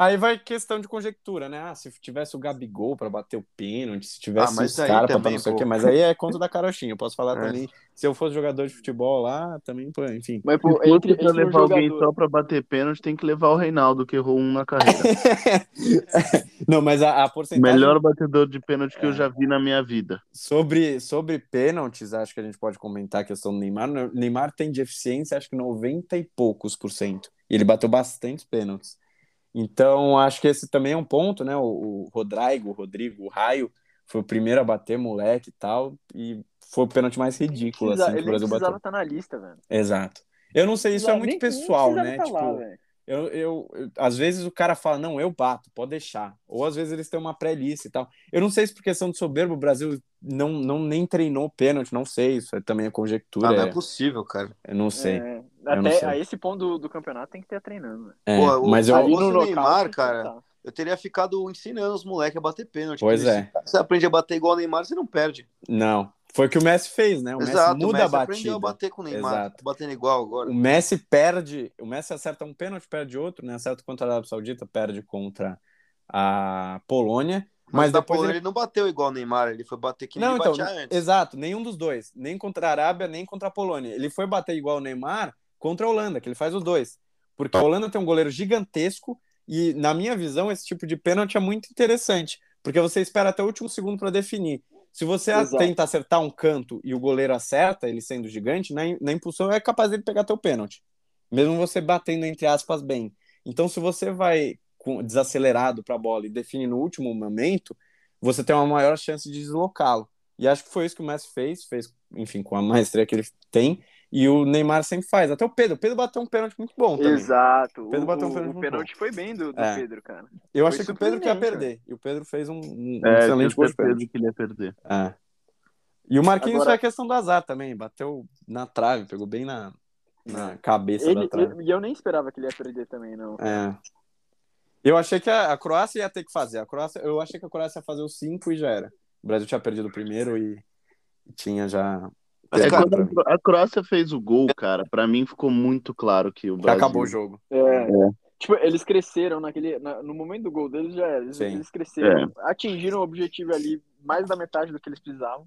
Aí vai questão de conjectura, né? Ah, se tivesse o Gabigol para bater o pênalti, se tivesse ah, os caras pra não sei o quê, mas aí é conta da carochinha. Eu posso falar é. também, se eu fosse jogador de futebol lá, também, enfim. Mas, pô, entre, entre levar jogador... alguém só pra bater pênalti, tem que levar o Reinaldo, que errou um na carreira. não, mas a, a porcentagem... Melhor batedor de pênalti que é. eu já vi na minha vida. Sobre, sobre pênaltis, acho que a gente pode comentar a questão do Neymar. O Neymar tem de eficiência, acho que 90 e poucos por cento. E ele bateu bastante pênaltis. Então, acho que esse também é um ponto, né? O, o Rodrigo, o Rodrigo, o Raio, foi o primeiro a bater, moleque e tal, e foi o pênalti mais ridículo, precisa, assim, que o Brasil bateu. Ele estar na lista, velho. Exato. Eu não sei, isso é muito nem, pessoal, nem né? Tá tipo, lá, eu, eu, eu, às vezes o cara fala, não, eu bato, pode deixar. Ou às vezes eles têm uma pré-lista e tal. Eu não sei se por questão de soberbo o Brasil não, não nem treinou pênalti, não sei, isso é também a conjectura. Ah, não é, é possível, cara. Eu não sei. É, até a esse ponto do, do, campeonato tem que ter treinando. É, Pô, mas eu, no Neymar, cara, eu teria ficado ensinando os moleques a bater pênalti. Pois é. Você aprende a bater igual o Neymar, você não perde. Não, foi o que o Messi fez, né? O Exato, Messi muda o Messi a batida. aprendeu a bater com o Neymar, Exato. batendo igual agora. O Messi perde, o Messi acerta um pênalti, perde outro, né? Acerta contra a Arábia Saudita, perde contra a Polônia. Mas, mas depois Polônia ele... ele... não bateu igual o Neymar, ele foi bater que não, então, antes. Exato, nenhum dos dois, nem contra a Arábia, nem contra a Polônia. Ele foi bater igual o Neymar contra a Holanda, que ele faz os dois. Porque a Holanda tem um goleiro gigantesco e, na minha visão, esse tipo de pênalti é muito interessante, porque você espera até o último segundo para definir. Se você Exato. tenta acertar um canto e o goleiro acerta, ele sendo gigante, na, na impulsão é capaz de pegar teu pênalti. Mesmo você batendo, entre aspas, bem. Então, se você vai com, desacelerado para a bola e define no último momento, você tem uma maior chance de deslocá-lo. E acho que foi isso que o Messi fez, fez, enfim, com a maestria que ele tem, e o Neymar sempre faz. Até o Pedro. O Pedro bateu um pênalti muito bom também. Exato. O Pedro bateu um pênalti o, o pênalti foi bem do, do é. Pedro, cara. Eu achei que o Pedro ia perder. E o Pedro fez um, um é, excelente gol. Pedro que ele ia perder. É. E o Marquinhos Agora... foi a questão do azar também. Bateu na trave, pegou bem na, na cabeça ele, da trave. E eu nem esperava que ele ia perder também, não. É. Eu achei que a, a, Croácia ia ter que fazer. A Croácia, eu achei que a Croácia ia fazer os cinco e já era. O Brasil tinha perdido o primeiro e tinha já mas, é, quando a Croácia fez o gol, cara, para mim ficou muito claro que o Brasil... acabou o jogo. É. é. Tipo, eles cresceram naquele. Na, no momento do gol deles já eles, eles cresceram. É. Atingiram o objetivo ali mais da metade do que eles precisavam.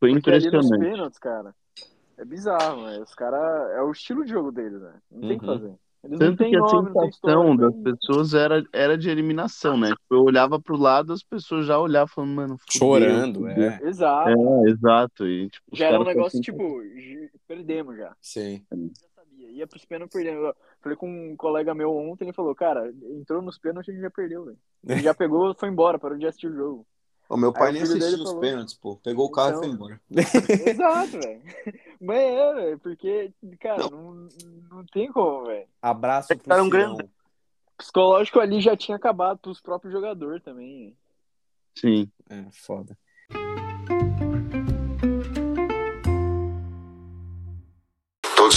Foi impressionante. Ali pênaltis, cara, é bizarro, né? Os caras. É o estilo de jogo deles, né? Não tem o uhum. que fazer. Eles Tanto que a nome, sensação das pessoas era, era de eliminação, né? Tipo, eu olhava pro lado, as pessoas já olhavam falando, mano, fudeu, chorando, fudeu. é. Exato. É, exato. E, tipo, já era um negócio, tipo, perdemos já. Sim. Já sabia. Ia pros pênaltis perdendo. falei com um colega meu ontem, ele falou, cara, entrou nos pênaltis e já perdeu, velho. Já pegou, foi embora, parou de assistir o jogo. O meu pai nem assistiu os falou... pênaltis, pô. Pegou o carro então... e foi embora. Exato, velho. Mas é, velho, porque, cara, não, não, não tem como, velho. Abraço pro um grande... Psicológico ali já tinha acabado pros próprios jogadores também. Sim. É, foda.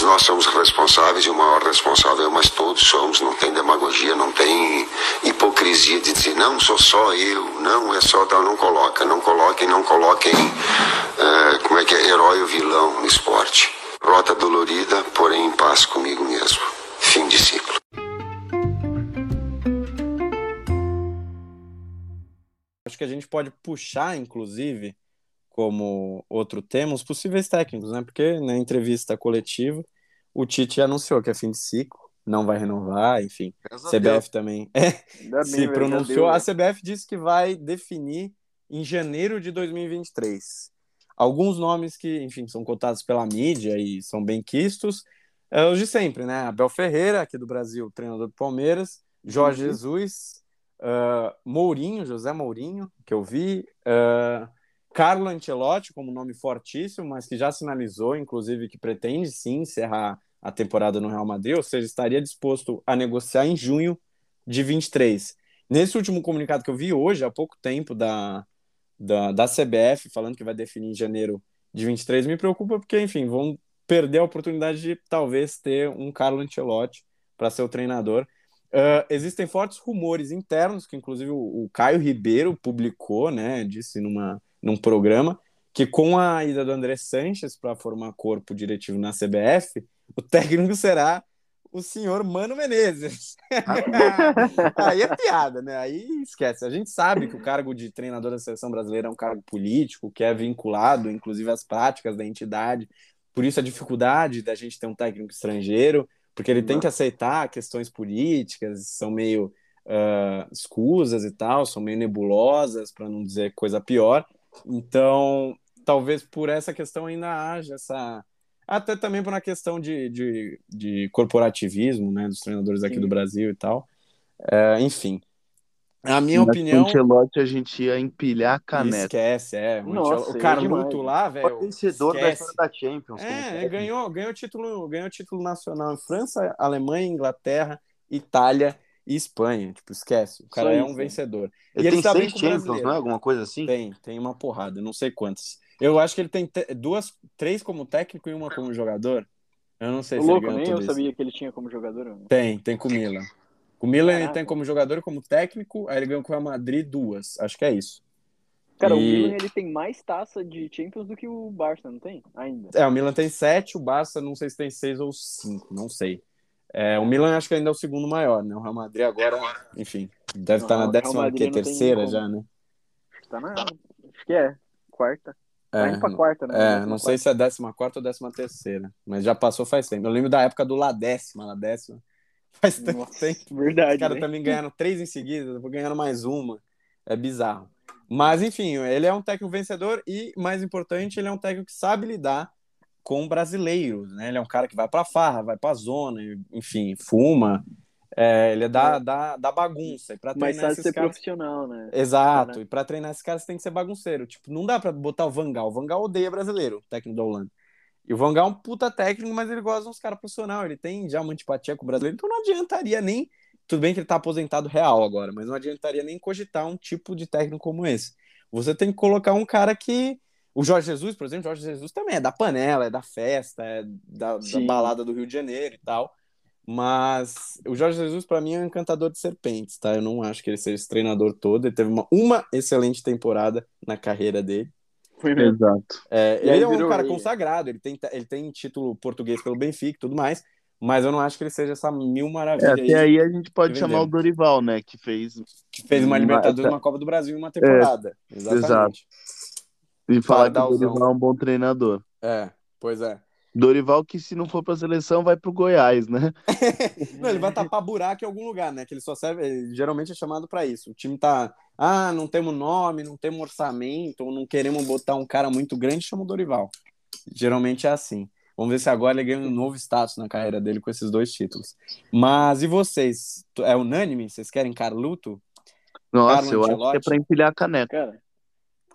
Nós somos responsáveis e o maior responsável, mas todos somos, não tem demagogia, não tem hipocrisia de dizer não sou só eu, não é só tal, não coloca, não coloquem, não coloquem uh, como é que é, herói ou vilão no esporte. Rota dolorida, porém em paz comigo mesmo. Fim de ciclo. Acho que a gente pode puxar, inclusive, como outro tema os possíveis técnicos, né? Porque na entrevista coletiva o Tite anunciou que é fim de ciclo, não vai renovar, enfim. CBF também é, se pronunciou. A CBF disse que vai definir em janeiro de 2023. Alguns nomes que, enfim, são cotados pela mídia e são bem quistos, é os de sempre, né? Abel Ferreira, aqui do Brasil, treinador do Palmeiras, Jorge uhum. Jesus, uh, Mourinho, José Mourinho, que eu vi, uh, Carlo Ancelotti, como nome fortíssimo, mas que já sinalizou, inclusive, que pretende sim encerrar a temporada no Real Madrid, ou seja, estaria disposto a negociar em junho de 23. Nesse último comunicado que eu vi hoje, há pouco tempo, da, da, da CBF, falando que vai definir em janeiro de 23, me preocupa porque, enfim, vão perder a oportunidade de talvez ter um Carlo Ancelotti para ser o treinador. Uh, existem fortes rumores internos, que inclusive o, o Caio Ribeiro publicou, né, disse numa num programa que com a ida do André Sanches para formar corpo diretivo na CBF, o técnico será o senhor Mano Menezes. aí é piada, né? Aí esquece. A gente sabe que o cargo de treinador da seleção brasileira é um cargo político, que é vinculado, inclusive, às práticas da entidade. Por isso a dificuldade da gente ter um técnico estrangeiro, porque ele tem que aceitar questões políticas, são meio uh, escusas e tal, são meio nebulosas, para não dizer coisa pior. Então, talvez por essa questão ainda haja essa. Até também por uma questão de, de, de corporativismo, né, dos treinadores aqui Sim. do Brasil e tal. É, enfim. A minha Mas opinião. Com o Ancelotti a gente ia empilhar a caneta. Esquece, é. Nossa, o Carluto lá, velho. vencedor da história da Champions. É, ganhou, ganhou, título, ganhou título nacional em França, Alemanha, Inglaterra, Itália e Espanha. Tipo, esquece. O cara Só é um vencedor. Ele, ele tem seis Champions, não é? Alguma coisa assim? Tem, tem uma porrada, não sei quantas. Eu acho que ele tem duas, três como técnico e uma como jogador. Eu não sei o se louco, ele nem eu isso. sabia que ele tinha como jogador. Tem, tem com o Milan. O Milan ele tem como jogador e como técnico, aí ele ganhou com o Real Madrid duas. Acho que é isso. Cara, e... o Milan ele tem mais taça de Champions do que o Barça, não tem? Ainda. É, o Milan tem sete, o Barça não sei se tem seis ou cinco, não sei. É, o Milan acho que ainda é o segundo maior, né? O Real Madrid agora, enfim, deve não, estar na décima que, terceira já, né? Tá na, acho que é, quarta. Tá é, pra quarta, né? É, não quarta. sei se é décima quarta ou décima terceira, mas já passou faz tempo. Eu lembro da época do La décima, La décima. Faz tanto Nossa, tempo. Verdade. Os caras né? também ganharam três em seguida, depois ganharam mais uma. É bizarro. Mas, enfim, ele é um técnico vencedor e, mais importante, ele é um técnico que sabe lidar com brasileiros, né? Ele é um cara que vai para farra, vai para zona, enfim, fuma. É, ele é da, é. da, da bagunça. E pra Mas sabe ser caras... profissional, né? Exato. E para treinar esses caras tem que ser bagunceiro. Tipo, não dá para botar o Vangal. O Vangal odeia brasileiro, técnico da Holanda. E o Vangal é um puta técnico, mas ele gosta de uns caras profissionais. Ele tem já uma antipatia com o brasileiro, então não adiantaria nem. Tudo bem que ele tá aposentado real agora, mas não adiantaria nem cogitar um tipo de técnico como esse. Você tem que colocar um cara que o Jorge Jesus, por exemplo, Jorge Jesus também é da panela, é da festa, é da, da balada do Rio de Janeiro e tal. Mas o Jorge Jesus, para mim, é um encantador de serpentes, tá? Eu não acho que ele seja esse treinador todo. Ele teve uma, uma excelente temporada na carreira dele. Foi mesmo. Exato. É, ele é um cara consagrado, ele tem, ele tem título português pelo Benfica e tudo mais. mas eu não acho que ele seja essa mil maravilha. É, até aí, aí a gente pode chamar o Dorival, né? Que fez. Que fez uma Libertadores, uma Copa do Brasil em uma temporada. É, Exatamente. Exato. E falar que o Dorival é um bom treinador. É, pois é. Dorival que se não for para a seleção vai para o Goiás, né? não, ele vai tapar buraco em algum lugar, né? Que ele só serve, ele geralmente é chamado para isso. O time tá, ah, não temos nome, não temos orçamento, ou não queremos botar um cara muito grande, chama o Dorival. Geralmente é assim. Vamos ver se agora ele ganha um novo status na carreira dele com esses dois títulos. Mas e vocês? É unânime? Vocês querem Carluto? Nossa, Carlo eu Ancelotti? acho que é para empilhar a caneca. Cara,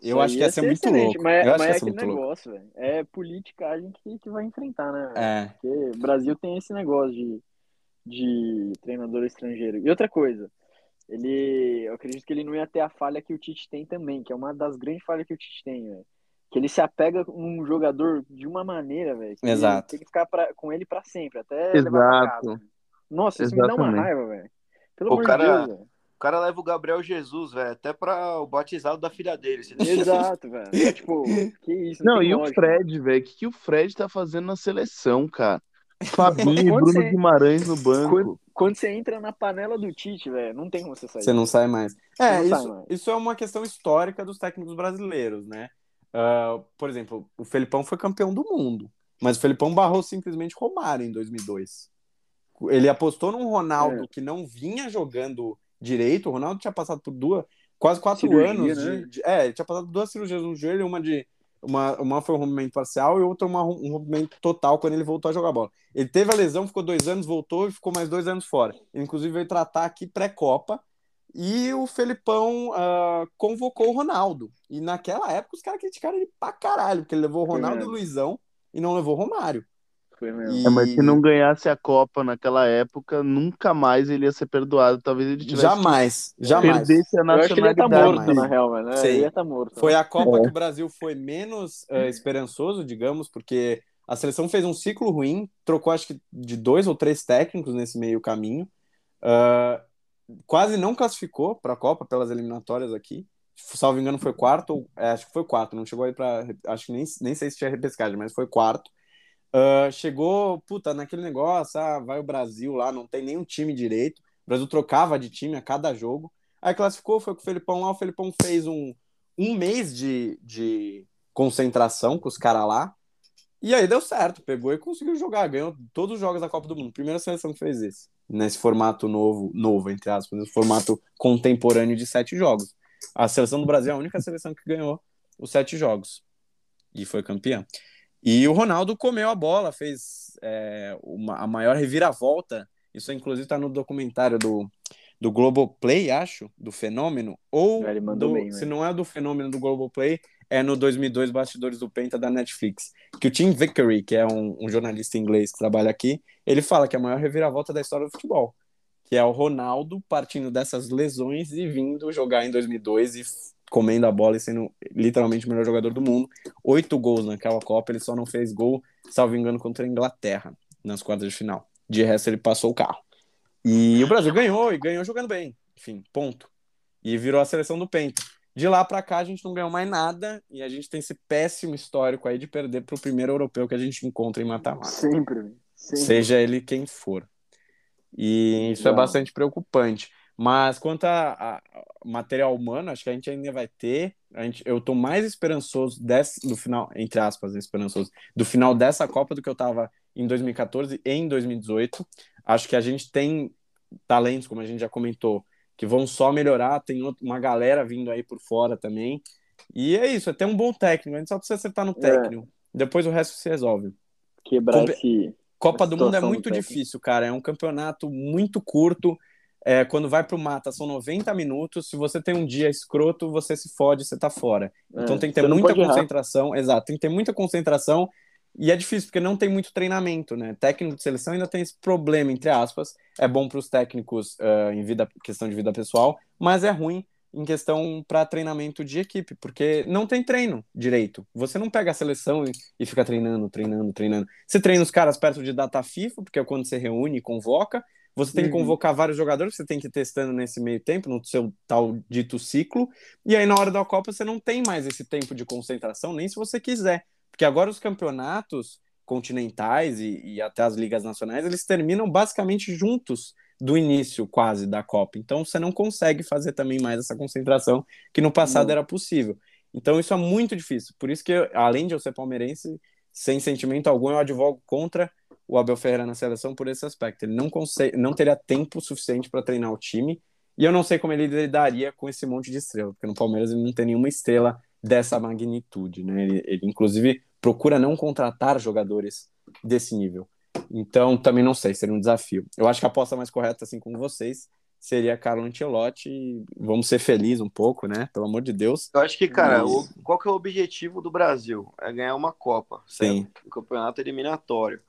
eu acho que ia ser, muito louco. Mas, eu mas é aquele negócio, velho. É politicagem que, que vai enfrentar, né? É. Porque o Brasil tem esse negócio de, de treinador estrangeiro. E outra coisa, ele. Eu acredito que ele não ia ter a falha que o Tite tem também, que é uma das grandes falhas que o Tite tem, velho que ele se apega um jogador de uma maneira, velho. Exato. Tem que ficar pra, com ele para sempre, até Exato. levar pra casa. Nossa, isso Exatamente. me dá uma raiva, velho. Pelo o amor cara, de Deus, velho. O cara leva o Gabriel Jesus, velho, até para o batizado da filha dele. Exato, velho. É, tipo, que isso. Não, não e lógica. o Fred, velho? O que, que o Fred tá fazendo na seleção, cara? Fabinho e Bruno você... Guimarães no banco. Quando, quando, você entra na panela do Tite, velho, não tem como você sair. Você não sai mais. É, isso, mais. isso é uma questão histórica dos técnicos brasileiros, né? Uh, por exemplo, o Felipão foi campeão do mundo, mas o Felipão barrou simplesmente Romário em 2002. Ele apostou num Ronaldo é. que não vinha jogando direito. O Ronaldo tinha passado por duas, quase quatro Cirurgia, anos. Né? de, é, ele tinha passado por duas cirurgias no joelho, uma de uma, uma foi um rompimento parcial e outra uma, um rompimento total quando ele voltou a jogar bola. Ele teve a lesão, ficou dois anos, voltou e ficou mais dois anos fora. Ele, inclusive, veio tratar aqui pré-Copa e o Felipão uh, convocou o Ronaldo. E naquela época os caras criticaram ele pra caralho, porque ele levou o Ronaldo e o Luizão e não levou o Romário. Foi mesmo. E... É, mas se não ganhasse a Copa naquela época, nunca mais ele ia ser perdoado. Talvez ele tivesse. Jamais, jamais. Perdesse a nacionalidade. Eu acho que ele ia estar tá morto, na real, mano. Sim. Ele ia estar tá morto. Foi a Copa é. que o Brasil foi menos uh, esperançoso, digamos, porque a seleção fez um ciclo ruim, trocou acho que de dois ou três técnicos nesse meio caminho. Uh, quase não classificou para a Copa pelas eliminatórias aqui. Salvo engano, foi quarto, é, acho que foi quarto, não chegou aí para. Acho que nem, nem sei se tinha repescagem, mas foi quarto. Uh, chegou, puta, naquele negócio, ah, vai o Brasil lá, não tem nenhum time direito. O Brasil trocava de time a cada jogo. Aí classificou, foi com o Felipão lá, o Felipão fez um, um mês de, de concentração com os caras lá. E aí deu certo, pegou e conseguiu jogar, ganhou todos os jogos da Copa do Mundo. Primeira seleção que fez isso nesse formato novo, novo, entre aspas, nesse formato contemporâneo de sete jogos. A seleção do Brasil é a única seleção que ganhou os sete jogos e foi campeã. E o Ronaldo comeu a bola, fez é, uma, a maior reviravolta. Isso, inclusive, está no documentário do, do Globoplay, acho, do Fenômeno. Ou, do, bem, se não é do Fenômeno do Globoplay, é no 2002 Bastidores do Penta da Netflix. Que o Tim Vickery, que é um, um, jornalista inglês que trabalha aqui, ele fala que é a maior reviravolta da história do futebol. Que é o Ronaldo partindo dessas lesões e vindo jogar em 2002 e comendo a bola e sendo literalmente o melhor jogador do mundo. Oito gols naquela Copa, ele só não fez gol, salvo engano, contra a Inglaterra nas quartas de final. De resto, ele passou o carro. E o Brasil ganhou, e ganhou jogando bem. Enfim, ponto. E virou a seleção do Penta. De lá para cá a gente não ganhou mais nada e a gente tem esse péssimo histórico aí de perder para o primeiro europeu que a gente encontra em mata-mata. Sempre, sempre, Seja ele quem for. E isso é bastante preocupante. Mas quanto a, a, material humano, acho que a gente ainda vai ter. A gente, eu tô mais esperançoso desse, do final, entre aspas, esperançoso, do final dessa Copa do que eu tava em 2014 e em 2018. Acho que a gente tem talentos, como a gente já comentou, que vão só melhorar. Tem uma galera vindo aí por fora também. E é isso, é ter um bom técnico. A gente só precisa acertar no é. técnico. É. Depois o resto se resolve. Quebrar Copa, esse. Copa do Mundo é muito difícil, cara. É um campeonato muito curto. É, quando vai pro mata, são 90 minutos. Se você tem um dia escroto, você se fode, você tá fora. Então é, tem que ter muita concentração. Errar. Exato, tem que ter muita concentração. E é difícil, porque não tem muito treinamento, né? Técnico de seleção ainda tem esse problema, entre aspas. É bom para os técnicos uh, em vida, questão de vida pessoal, mas é ruim em questão para treinamento de equipe, porque não tem treino direito. Você não pega a seleção e, e, fica treinando, treinando, treinando. Você treina os caras perto de data FIFA, porque é quando você reúne e convoca. Você tem que uhum. convocar vários jogadores, você tem que ir testando nesse meio tempo, no seu tal dito ciclo. E aí, na hora da Copa, você não tem mais esse tempo de concentração, nem se você quiser. Porque agora os campeonatos continentais e, e, até as ligas nacionais, eles terminam basicamente juntos do início quase da Copa. Então você não consegue fazer também mais essa concentração que no passado não. era possível. Então isso é muito difícil. Por isso que, além de eu ser palmeirense, sem sentimento algum, eu advogo contra o Abel Ferreira na seleção por esse aspecto. Ele não, consegue, não teria tempo suficiente para treinar o time. E eu não sei como ele lidaria com esse monte de estrela, porque no Palmeiras ele não tem nenhuma estrela dessa magnitude. Né? Ele, ele inclusive, procura não contratar jogadores desse nível. Então, também não sei, seria um desafio. Eu acho que a aposta mais correta, assim como vocês, seria Carlo Ancelotti. Vamos ser felizes um pouco, né? Pelo amor de Deus. Eu acho que, cara, Mas... o, qual que é o objetivo do Brasil? É ganhar uma Copa, certo? Sim. O campeonato eliminatório.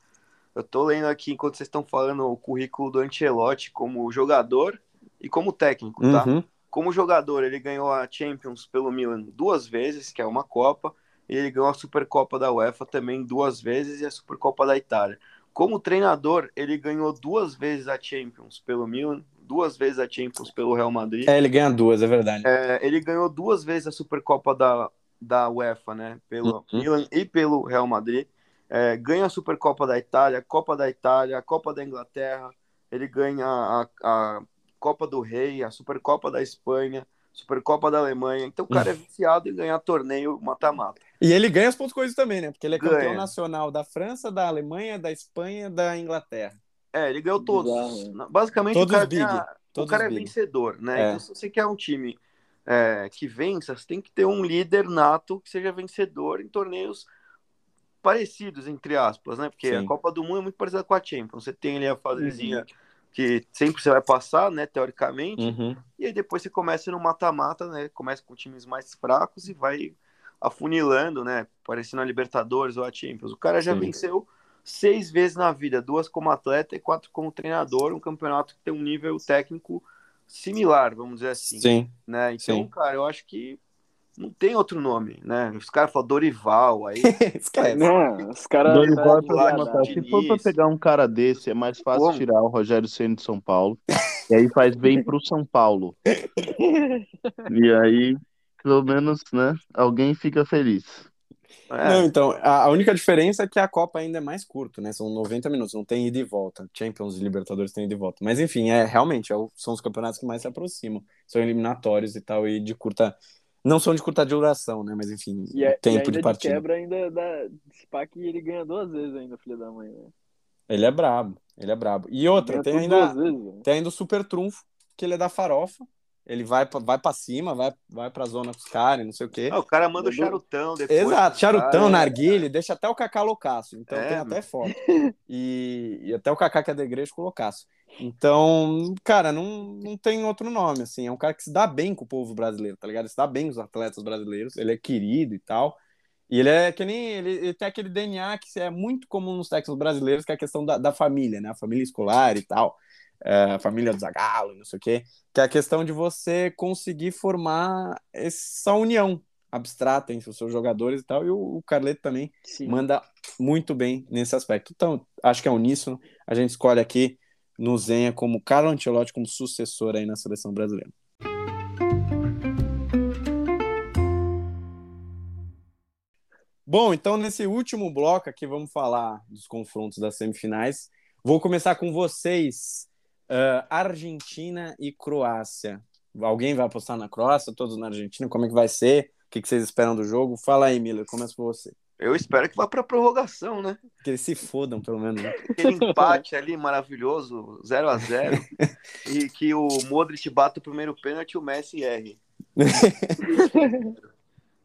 Eu tô lendo aqui, enquanto vocês estão falando, o currículo do Ancelotti como jogador e como técnico, tá? Uhum. Como jogador, ele ganhou a Champions pelo Milan duas vezes, que é uma Copa, e ele ganhou a Supercopa da UEFA também duas vezes e a Supercopa da Itália. Como treinador, ele ganhou duas vezes a Champions pelo Milan, duas vezes a Champions pelo Real Madrid. É, ele ganha duas, é verdade. É, ele ganhou duas vezes a Supercopa da, da UEFA, né? Pelo uhum. Milan e pelo Real Madrid. É, ganha a Supercopa da Itália, Copa da Itália, Copa da Inglaterra. Ele ganha a, a Copa do Rei, a Supercopa da Espanha, Supercopa da Alemanha. Então o cara é viciado em ganhar torneio mata-mata. E ele ganha as pontos coisas também, né? Porque ele é ganha. campeão nacional da França, da Alemanha, da Espanha, da Inglaterra. É, ele ganhou todos. Exato. Basicamente, todos o cara, big. Ganha, todos o cara é vencedor, né? É. Então, se você quer um time é, que vença, você tem que ter um líder nato que seja vencedor em torneios parecidos, entre aspas, né? Porque Sim. a Copa do Mundo é muito parecida com a Champions. Você tem ali a fasezinha uhum. que sempre você vai passar, né? Teoricamente. Uhum. E aí depois você começa no mata-mata, né? Começa com times mais fracos e vai afunilando, né? Parecendo a Libertadores ou a Champions. O cara já Sim. venceu seis vezes na vida, duas como atleta e quatro como treinador, um campeonato que tem um nível técnico similar, vamos dizer assim. Sim. Né? Então, Sim. cara, eu acho que não tem outro nome, né? Os caras falam Dorival, aí. Esquece. Não, os caras. Dorival é pra Se for pra pegar um cara desse, é mais fácil Como? tirar o Rogério Senna de São Paulo. e aí faz bem pro São Paulo. e aí, pelo menos, né? Alguém fica feliz. É. Não, então, a, única diferença é que a Copa ainda é mais curta, né? São 90 minutos, não tem ida e volta. Champions e Libertadores tem ida e volta. Mas enfim, é realmente é o, são os campeonatos que mais se aproximam. São eliminatórios e tal, e de curta. Não são de curta duração, né? Mas enfim, e é, tempo e de partida. De quebra ainda dá. Spa que ele ganha duas vezes ainda, filho da mãe, né? Ele é brabo, ele é brabo. E outra, tem ainda, vezes, tem ainda o super trunfo, que ele é da farofa. Ele vai, vai pra cima, vai, vai pra zona com os caras, não sei o quê. Ah, o cara manda o charutão depois. Exato, charutão, cara, narguile, é. deixa até o Kaká loucaço. Então é, tem até foto. E, e, até o Kaká que é da igreja com loucaço. Então, cara, não, não tem outro nome, assim. É um cara que se dá bem com o povo brasileiro, tá ligado? Ele se dá bem com os atletas brasileiros, ele é querido e tal. E ele é que nem. Ele, ele tem aquele DNA que é muito comum nos técnicos brasileiros, que é a questão da, da família, né? A família escolar e tal é, família do Zagallo, não sei o quê, que é a questão de você conseguir formar essa união abstrata entre os seus jogadores e tal, e o, o Carleto também Sim. manda muito bem nesse aspecto. Então, acho que é uníssono, a gente escolhe aqui no Zenha como Carlo Ancelotti como sucessor aí na seleção brasileira. Bom, então nesse último bloco aqui vamos falar dos confrontos das semifinais. Vou começar com vocês, Uh, Argentina e Croácia. Alguém vai apostar na Croácia, todos na Argentina? Como é que vai ser? O que, que vocês esperam do jogo? Fala aí, Miller, começa por você. Eu espero que vá para prorrogação, né? Que eles se fodam, pelo menos. Né? Aquele empate ali maravilhoso, 0 a 0 e que o Modric bata o primeiro pênalti e o Messi erre.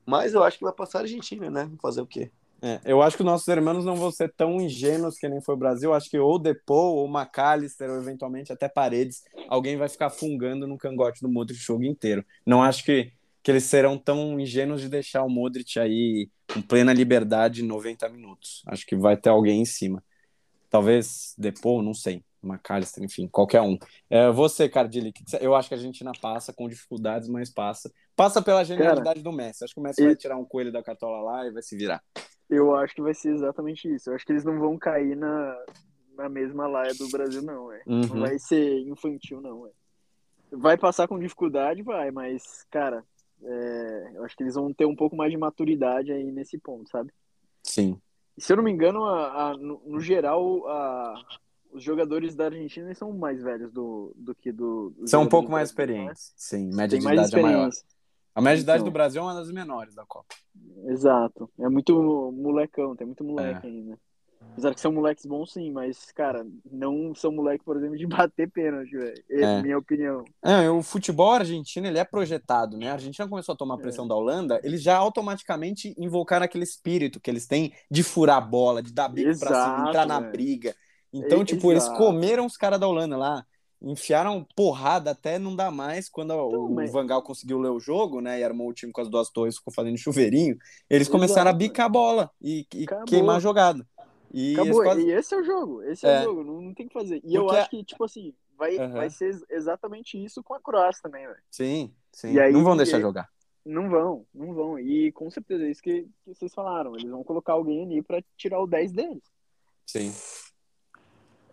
Mas eu acho que vai passar a Argentina, né? Fazer o quê? É, eu acho que os nossos irmãos não vão ser tão ingênuos que nem foi o Brasil. Acho que ou Depou, ou McAllister, ou eventualmente até Paredes, alguém vai ficar fungando no cangote do Modric o jogo inteiro. Não acho que, que eles serão tão ingênuos de deixar o Modric aí com plena liberdade 90 minutos. Acho que vai ter alguém em cima. Talvez Depou, não sei. McAllister, enfim, qualquer um. É, você, Cardilli, eu acho que a Argentina passa com dificuldades, mas passa. Passa pela genialidade Cara, do Messi. Acho que o Messi e... vai tirar um coelho da cartola lá e vai se virar. Eu acho que vai ser exatamente isso. Eu acho que eles não vão cair na, na mesma laia do Brasil, não, é. Uhum. Não vai ser infantil, não, é. Vai passar com dificuldade, vai, mas, cara, é, eu acho que eles vão ter um pouco mais de maturidade aí nesse ponto, sabe? Sim. Se eu não me engano, a, a, no, no, geral, a, os jogadores da Argentina são mais velhos do, do que do. São um pouco mais né? experientes. Sim, média Tem de idade é maior. A média de idade então, do Brasil é uma das menores da Copa. Exato. É muito molecão, tem muito moleque é. ainda. Apesar que são moleques bons, sim, mas, cara, não são moleques, por exemplo, de bater pênalti, velho. É minha opinião. É, o futebol argentino, ele é projetado, né? A Argentina começou a tomar pressão é. da Holanda, eles já automaticamente invocaram aquele espírito que eles têm de furar a bola, de dar bico Exato, pra cima, entrar na briga. Então, tipo, eles comeram os caras da Holanda lá enfiaram porrada até não dá mais quando então, o mas... Vangal conseguiu ler o jogo, né, e armou o time com as duas torres, ficou fazendo chuveirinho, eles Exato. começaram a bicar a bola e, e queimar a jogada. E. Quase... e esse é o jogo, esse é, é o jogo, não, não, tem que fazer. E Porque... eu acho que, tipo assim, vai, uhum. vai ser exatamente isso com a Croácia também, velho. Sim, sim. Aí, não vão deixar jogar. Não vão, não vão. E com certeza é isso que, que vocês falaram. Eles vão colocar alguém ali para tirar o 10 deles. Sim.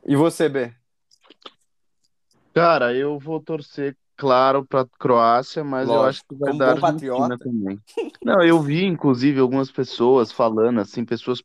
E você, B? Cara, eu vou torcer, claro, para Croácia, mas Lógico, eu acho que vai dar Argentina também. Não, eu vi, inclusive, algumas pessoas falando, assim, pessoas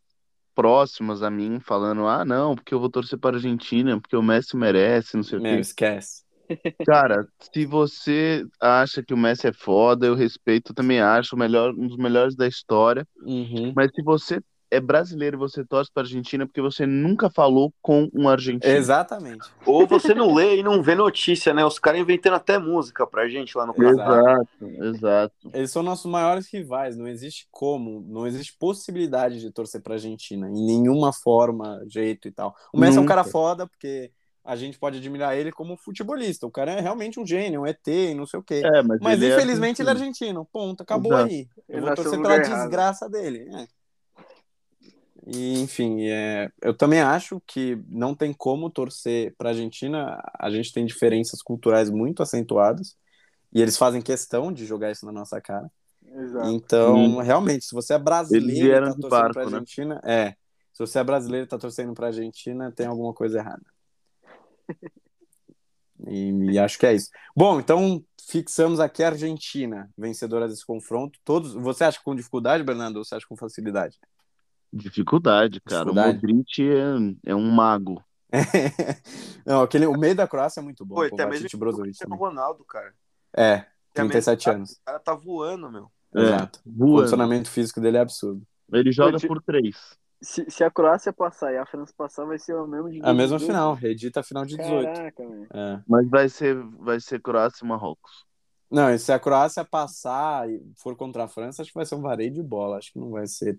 próximas a mim, falando, ah, não, porque eu vou torcer para Argentina, porque o Messi merece, não sei Meu, o quê. esquece. Cara, se você acha que o Messi é foda, eu respeito, também acho o melhor, um dos melhores da história. Uhum. Mas se você é brasileiro e você torce para Argentina porque você nunca falou com um argentino. Exatamente. Ou você não lê e não vê notícia, né? Os caras inventando até música pra gente lá no Catar. Exato, exato. Eles são nossos maiores rivais, não existe como, não existe possibilidade de torcer pra Argentina, em nenhuma forma, jeito e tal. O Messi nunca. é um cara foda porque a gente pode admirar ele como futebolista. O cara é realmente um gênio, um ET, não sei o quê. É, mas, mas ele é infelizmente é ele é argentino. Ponto, acabou Exato. aí. Eu ele vou torcer pela desgraça dele. É. E, enfim, é, eu também acho que não tem como torcer para a Argentina. A gente tem diferenças culturais muito acentuadas e eles fazem questão de jogar isso na nossa cara. Exato. Então, hum. realmente, se você é brasileiro e tá torcendo barco, pra né? Argentina, né? é. Se você é brasileiro e tá torcendo pra Argentina, tem alguma coisa errada. e, e, acho que é isso. Bom, então fixamos aqui a Argentina, vencedora desse confronto. Todos. Você acha com dificuldade, Bernardo, ou você acha com facilidade? Dificuldade, cara. Dificuldade. O Modric é, é um mago. Não, aquele, o meio da Croácia é muito bom. Pô, até mesmo o Ronaldo, cara. É, 37 anos. O cara tá voando, meu. É, Exato. Voando. O condicionamento físico dele é absurdo. Ele joga por três. Se, se, a Croácia passar e a França passar, vai ser o mesmo de A mesma final, redita a final de 18. Caraca, é. Mas vai ser, vai ser Croácia e Marrocos. Não, e se a Croácia passar e for contra a França, acho que vai ser um vareio de bola. Acho que não vai ser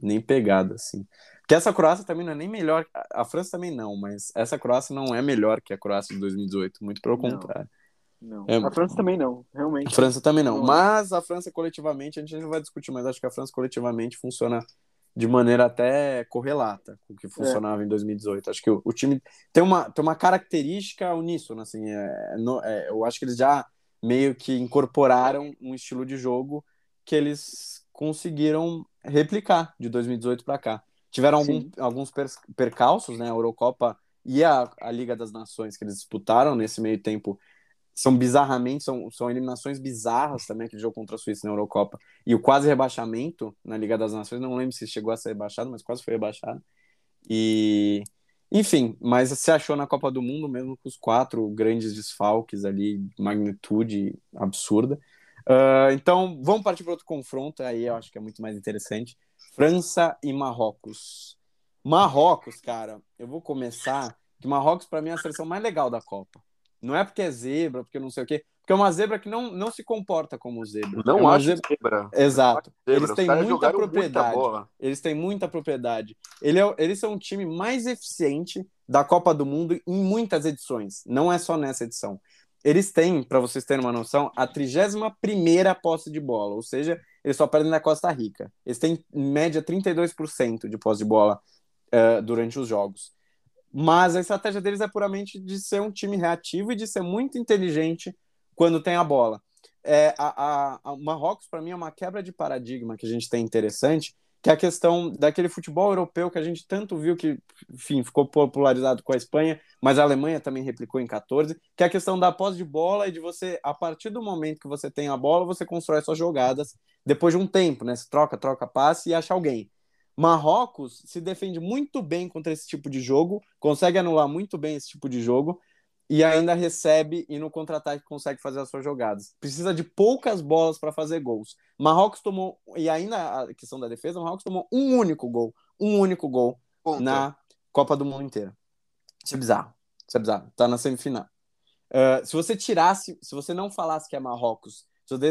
nem pegada, assim. Porque essa Croácia também não é nem melhor. A França também não, mas essa Croácia não é melhor que a Croácia de 2018, muito pelo contrário. Não. É... A França também não, realmente. A França também não. não. Mas a França coletivamente, a gente não vai discutir, mas acho que a França coletivamente funciona de maneira até correlata com o que funcionava é. em 2018. Acho que o, o, time tem uma, tem uma característica uníssona, assim. É, no, é, eu acho que eles já meio que incorporaram um estilo de jogo que eles conseguiram replicar de 2018 para cá. Tiveram algum, alguns percalços, né? A Eurocopa e a, a Liga das Nações que eles disputaram nesse meio tempo são bizarramente, são, são eliminações bizarras também, aquele jogo contra a Suíça na Eurocopa. E o quase rebaixamento na Liga das Nações, não lembro se chegou a ser rebaixado, mas quase foi rebaixado. E, enfim, mas se achou na Copa do Mundo, mesmo com os quatro grandes desfalques ali, magnitude absurda. Uh, então, vamos partir para outro confronto, aí eu acho que é muito mais interessante. França e Marrocos. Marrocos, cara, eu vou começar, que Marrocos para mim é a seleção mais legal da Copa. Não é porque é zebra, porque não sei o quê, porque é uma zebra que não, não se comporta como zebra. Não é acho zebra. zebra. Exato. Zebra. Eles têm muita propriedade. Muita eles têm muita propriedade. Ele é, eles são o time mais eficiente da Copa do Mundo em muitas edições. Não é só nessa edição. Eles têm, para vocês terem uma noção, a 31 posse de bola, ou seja, eles só perdem da Costa Rica. Eles têm, em média, 32% de posse de bola uh, durante os jogos. Mas a estratégia deles é puramente de ser um time reativo e de ser muito inteligente quando tem a bola. É, a, a, a Marrocos, para mim, é uma quebra de paradigma que a gente tem interessante, que é a questão daquele futebol europeu que a gente tanto viu que, enfim, ficou popularizado com a Espanha, mas a Alemanha também replicou em 14, que é a questão da posse de bola e de você, a partir do momento que você tem a bola, você constrói suas jogadas depois de um tempo, né? Você troca, troca passe e acha alguém. Marrocos se defende muito bem contra esse tipo de jogo, consegue anular muito bem esse tipo de jogo e ainda recebe e no contra-ataque consegue fazer as suas jogadas. Precisa de poucas bolas para fazer gols. Marrocos tomou, e ainda a questão da defesa, Marrocos tomou um único gol, um único gol Ponta. na Copa do Mundo inteira. Isso é bizarro. Isso é bizarro. Tá na semifinal. Uh, se você tirasse, se você não falasse que é Marrocos,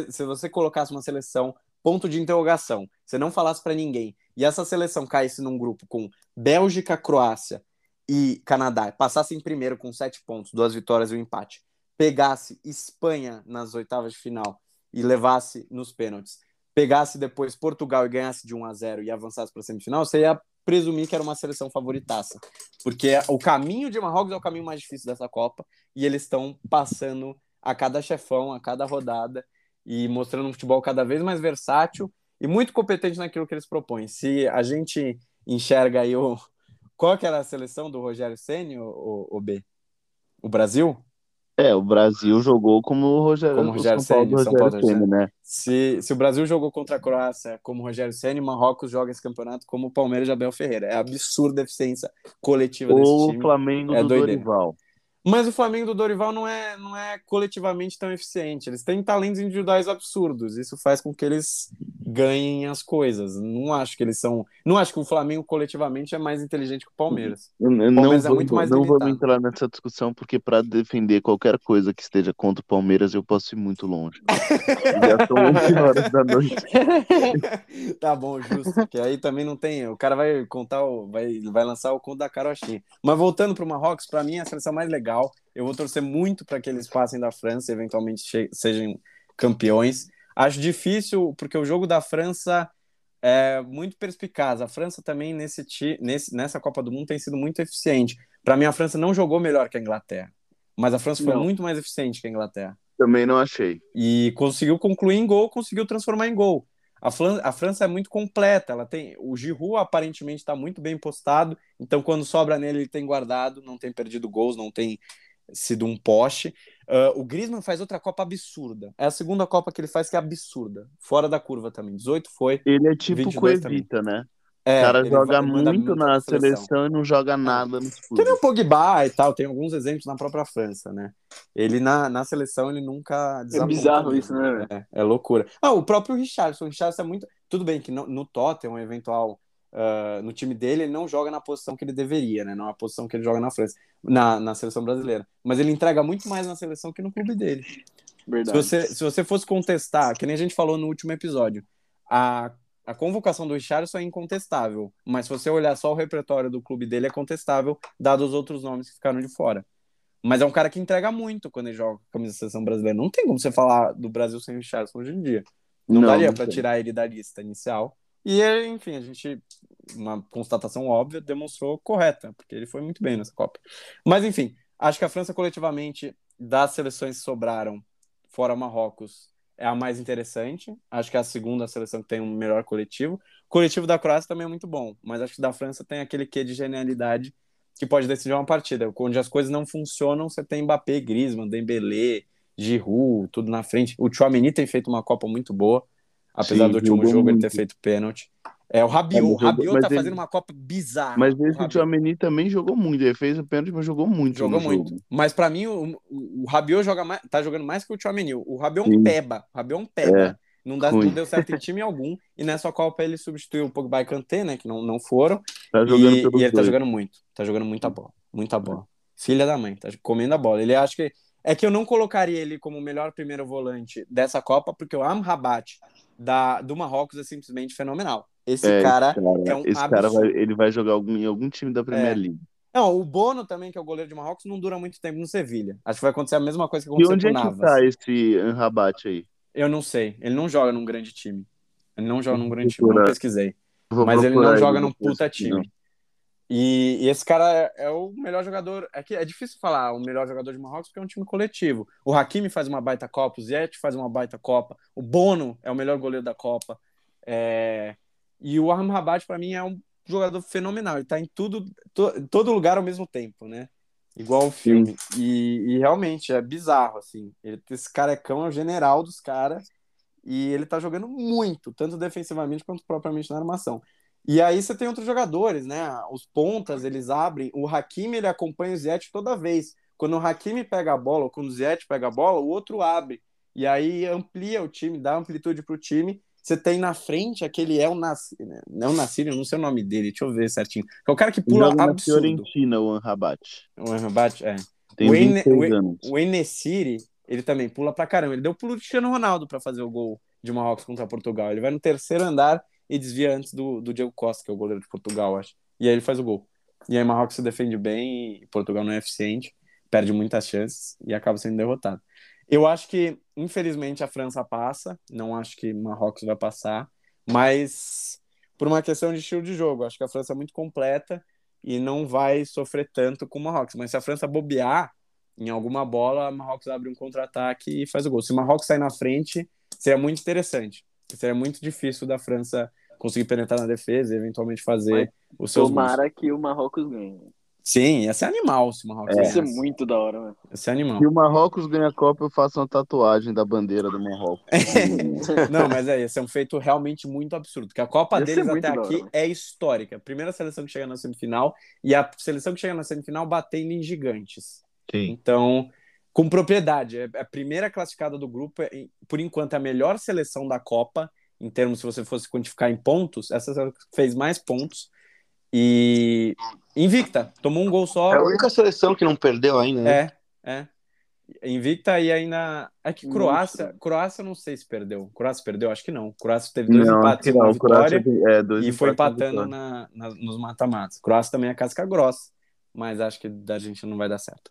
se você colocasse uma seleção ponto de interrogação, você não falasse para ninguém, e essa seleção caísse num grupo com Bélgica, Croácia e Canadá, passasse em primeiro com sete pontos, duas vitórias e um empate, pegasse Espanha nas oitavas de final e levasse nos pênaltis, pegasse depois Portugal e ganhasse de 1 a 0 e avançasse para a semifinal, você ia presumir que era uma seleção favoritaça, porque o caminho de Marrocos é o caminho mais difícil dessa Copa e eles estão passando a cada chefão, a cada rodada e mostrando um futebol cada vez mais versátil e muito competente naquilo que eles propõem. Se a gente enxerga aí o qual que era a seleção do Rogério Ceni, o, o, B? O Brasil? É, o Brasil jogou como o Rogério, como Rogério São Paulo, São Paulo Ceni, né? Se, se o Brasil jogou contra a Croácia como o Rogério Ceni, Marrocos joga esse campeonato como o Palmeiras de Abel Ferreira. É absurda a eficiência coletiva Ou desse time. Ou o Flamengo é do doideira. Dorival. Mas o Flamengo do Dorival não é, não é coletivamente tão eficiente. Eles têm talentos individuais absurdos. Isso faz com que eles ganhem as coisas. Não acho que eles são. Não acho que o Flamengo coletivamente é mais inteligente que o Palmeiras. O Palmeiras não, é muito mais não vamos entrar nessa discussão, porque para defender qualquer coisa que esteja contra o Palmeiras, eu posso ir muito longe. Já são 11 horas da noite. tá bom, justo. Porque aí também não tem. O cara vai contar, o... vai, vai lançar o conto da carochinha. Mas voltando para o Marrocos, para mim é a seleção mais legal legal. Eu vou torcer muito para que eles passem da França e eventualmente sejam campeões. Acho difícil, porque o jogo da França é muito perspicaz. A França também, nesse, nesse, nessa Copa do Mundo, tem sido muito eficiente. Para mim, a França não jogou melhor que a Inglaterra, mas a França foi não. muito mais eficiente que a Inglaterra. Também não achei. E conseguiu concluir em gol, conseguiu transformar em gol. A, a França é muito completa, ela tem o Giroud aparentemente está muito bem postado, então quando sobra nele ele tem guardado, não tem perdido gols, não tem sido um poste. Uh, o Griezmann faz outra Copa absurda. É a segunda Copa que ele faz que é absurda, fora da curva também. 18 foi. Ele é tipo Coevita, né? É, o cara joga vai, muito na seleção. seleção. e não joga nada no clubes. Tem o Pogba e tal, tem alguns exemplos na própria França, né? Ele na, na seleção ele nunca É bizarro isso, né? É, é, loucura. Ah, o próprio Richardson, o Richardson é muito. Tudo bem que no, no Tottenham, eventual. Uh, no time dele, ele não joga na posição que ele deveria, né? Não é a posição que ele joga na França, na, na seleção brasileira. Mas ele entrega muito mais na seleção que no clube dele. Verdade. Se você, se você fosse contestar, que nem a gente falou no último episódio, a a convocação do Richardson é incontestável, mas se você olhar só o repertório do clube dele, é contestável, dados os outros nomes que ficaram de fora. Mas é um cara que entrega muito quando ele joga com a camisa da seleção brasileira. Não tem como você falar do Brasil sem Richardson hoje em dia. Não, não daria para tirar ele da lista inicial. E, enfim, a gente, uma constatação óbvia, demonstrou correta, porque ele foi muito bem nessa Copa. Mas, enfim, acho que a França, coletivamente, das seleções que sobraram, fora Marrocos, é a mais interessante. Acho que é a segunda seleção que tem um melhor coletivo. O coletivo da Croácia também é muito bom, mas acho que da França tem aquele quê de genialidade que pode decidir uma partida. Onde as coisas não funcionam, você tem Mbappé, Griezmann, Dembélé, Giroud, tudo na frente. O Chouameni tem feito uma Copa muito boa, apesar Sim, do último jogo muito. ele ter feito pênalti. É, o Rabiot, o Rabiot tá ele... fazendo uma Copa bizarra. Mas esse o Tchouameni também jogou muito. Ele fez o pênalti, mas jogou muito. Jogou muito. Jogo. Mas para mim, o, o, o Rabiot joga mais, tá jogando mais que o Tchouameni. O Rabiot é um peba. O Rabiot é um peba. É. Não, dá, não deu certo em time algum. E nessa Copa ele substituiu o Pogba e Kanté, né? Que não, não foram. Tá jogando e, e ele tá dois. tá jogando muito. Tá jogando muita bola. Muita bola. Filha da mãe. Tá comendo a bola. Ele acha que... É que eu não colocaria ele como o melhor primeiro volante dessa Copa, porque o Amrabat da, do Marrocos é simplesmente fenomenal. Esse, é, cara, esse cara, é um esse cara vai, ele vai jogar algum, em algum time da Premier é. League. Não, o Bono também, que é o goleiro de Marrocos, não dura muito tempo no Sevilha. Acho que vai acontecer a mesma coisa que aconteceu com o Navas. E onde é que tá esse Rabat aí? Eu não sei. Ele não joga num grande time. Ele não joga num grande time, não pesquisei. Vou Mas ele não joga num puta time. E, e, esse cara é, é, o melhor jogador. É que é difícil falar o melhor jogador de Marrocos porque é um time coletivo. O Hakimi faz uma baita Copa, o Ziyech faz uma baita Copa, o Bono é o melhor goleiro da Copa. É... E o Arham Rabat, para mim, é um jogador fenomenal. Ele tá em tudo, to, todo lugar ao mesmo tempo, né? Igual o filme. E, e, realmente é bizarro, assim. Ele, esse carecão é o general dos caras e ele tá jogando muito, tanto defensivamente quanto propriamente na armação. E aí você tem outros jogadores, né? Os pontas, eles abrem. O Hakimi, ele acompanha o Ziyech toda vez. Quando o Hakimi pega a bola, ou quando o Ziyech pega a bola, o outro abre. E aí amplia o time, dá amplitude para o time. Você tem na frente aquele El Nassir, né? não Nassir, não sei o nome dele, deixa eu ver certinho. É o cara que pula Joga absurdo. Fiorentina, o Anrabat. O Anrabat, é. Tem o, Ene, o, o Enesiri, ele também pula pra caramba. Ele deu pulo de Cristiano Ronaldo para fazer o gol de Marrocos contra Portugal. Ele vai no terceiro andar e desvia antes do, do Diego Costa, que é o goleiro de Portugal, acho. E aí ele faz o gol. E aí Marrocos se defende bem e Portugal não é eficiente, perde muitas chances e acaba sendo derrotado. Eu acho que, infelizmente, a França passa. Não acho que Marrocos vai passar. Mas por uma questão de estilo de jogo. Acho que a França é muito completa e não vai sofrer tanto com o Marrocos. Mas se a França bobear em alguma bola, Marrocos abre um contra-ataque e faz o gol. Se o Marrocos sair na frente, seria muito interessante. Seria muito difícil da França conseguir penetrar na defesa e eventualmente fazer Mas, os seus Tomara gols. que o Marrocos ganhe. Sim, ia ser animal se o Marrocos é. Ia ser muito da hora, mano. Ia ser animal. Se o Marrocos ganha a Copa, eu faço uma tatuagem da bandeira do Marrocos. Não, mas é, esse é um feito realmente muito absurdo. Porque a Copa ia deles até aqui hora, é histórica. Primeira seleção que chega na semifinal e a seleção que chega na semifinal batendo em gigantes. Sim. Então, com propriedade. É a primeira classificada do grupo, é, por enquanto, é a melhor seleção da Copa, em termos, se você fosse quantificar em pontos, essa fez mais pontos. E invicta, tomou um gol só. É a única seleção que não perdeu ainda. Né? É, é. Invicta e ainda. É que Croácia. Nossa. Croácia não sei se perdeu. Croácia perdeu? Acho que não. Croácia teve dois não, empates não. vitória Croácia, é, dois e foi empatando na, na, nos mata-matas. Croácia também é casca grossa, mas acho que da Argentina não vai dar certo.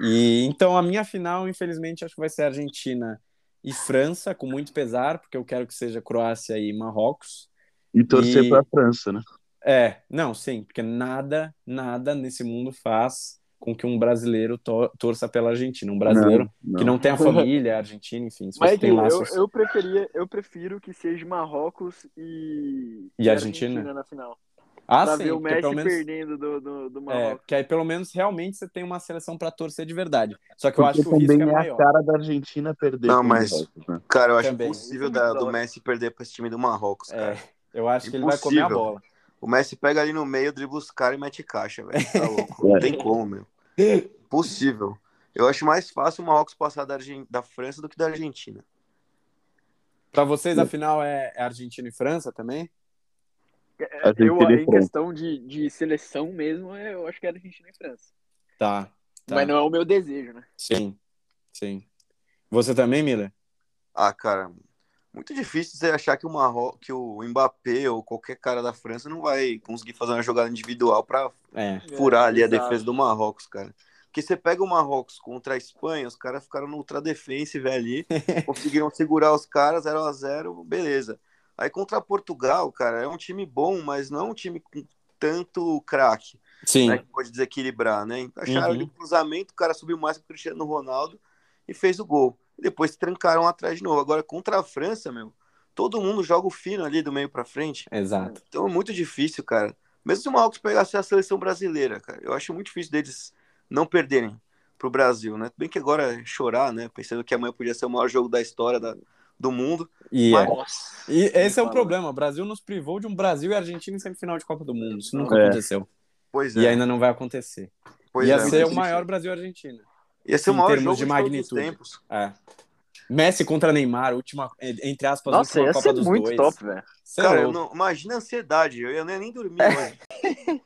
E então a minha final, infelizmente, acho que vai ser Argentina e França, com muito pesar, porque eu quero que seja Croácia e Marrocos. E torcer e... para a França, né? É, não, sim, porque nada, nada nesse mundo faz com que um brasileiro to torça pela Argentina. Um brasileiro não, não. que não tem a família argentina, enfim. Se Mas tem laços... eu, eu, preferia, eu prefiro que seja Marrocos e, e, Argentina? Argentina na final. Ah, pra sim, ver o Messi menos... perdendo do, do, do é, Marrocos. É, que aí pelo menos realmente você tem uma seleção para torcer de verdade. Só que porque eu acho que o risco é, é maior. a cara da Argentina perder. Não, mas, Marrocos, né? cara, eu acho também. impossível da, do Messi perder para esse time do Marrocos, cara. É, eu acho impossível. que ele vai comer a bola. O Messi pega ali no meio, dribla os caras e mete caixa, velho. Tá louco. Não tem como, meu. Possível. Eu acho mais fácil o Marrocos passar da, Argen... da França do que da Argentina. Para vocês, a final é, é Argentina e França também? É, eu, em questão de, de seleção mesmo, eu acho que é Argentina e França. Tá, tá. Mas não é o meu desejo, né? Sim, sim. Você também, Miller? Ah, cara, muito difícil você achar que o Marro... que o Mbappé ou qualquer cara da França não vai conseguir fazer uma jogada individual para é. furar ali a defesa do Marrocos, cara. Porque você pega o Marrocos contra a Espanha, os caras ficaram no ultra defensive ali, conseguiram segurar os caras 0 a 0 beleza. Aí contra Portugal, cara, é um time bom, mas não é um time com tanto craque. Sim. Né, que pode desequilibrar, né? Acharam uhum. ali o cruzamento, o cara subiu mais que o Cristiano Ronaldo e fez o gol depois se trancaram atrás de novo. Agora, contra a França, meu, todo mundo joga o fino ali do meio para frente. Exato. Então é muito difícil, cara. Mesmo se o Marrocos pegasse a seleção brasileira, cara, eu acho muito difícil deles não perderem pro Brasil, né? Bem que agora é chorar, né? Pensando que amanhã podia ser o maior jogo da história da, do mundo. E, é. mas... é. e esse é o problema. O Brasil nos privou de um Brasil e Argentina em semifinal de Copa do Mundo. Isso nunca é. aconteceu. Pois é. E ainda não vai acontecer. Pois Ia é, ser o maior Brasil Argentina. Ia ser o maior jogo de, magnitude. tempos. É. Messi contra Neymar, última, entre aspas, Nossa, última Copa dos muito dois. top, velho. Cara, eu não, imagina a ansiedade, eu ia nem dormir hoje.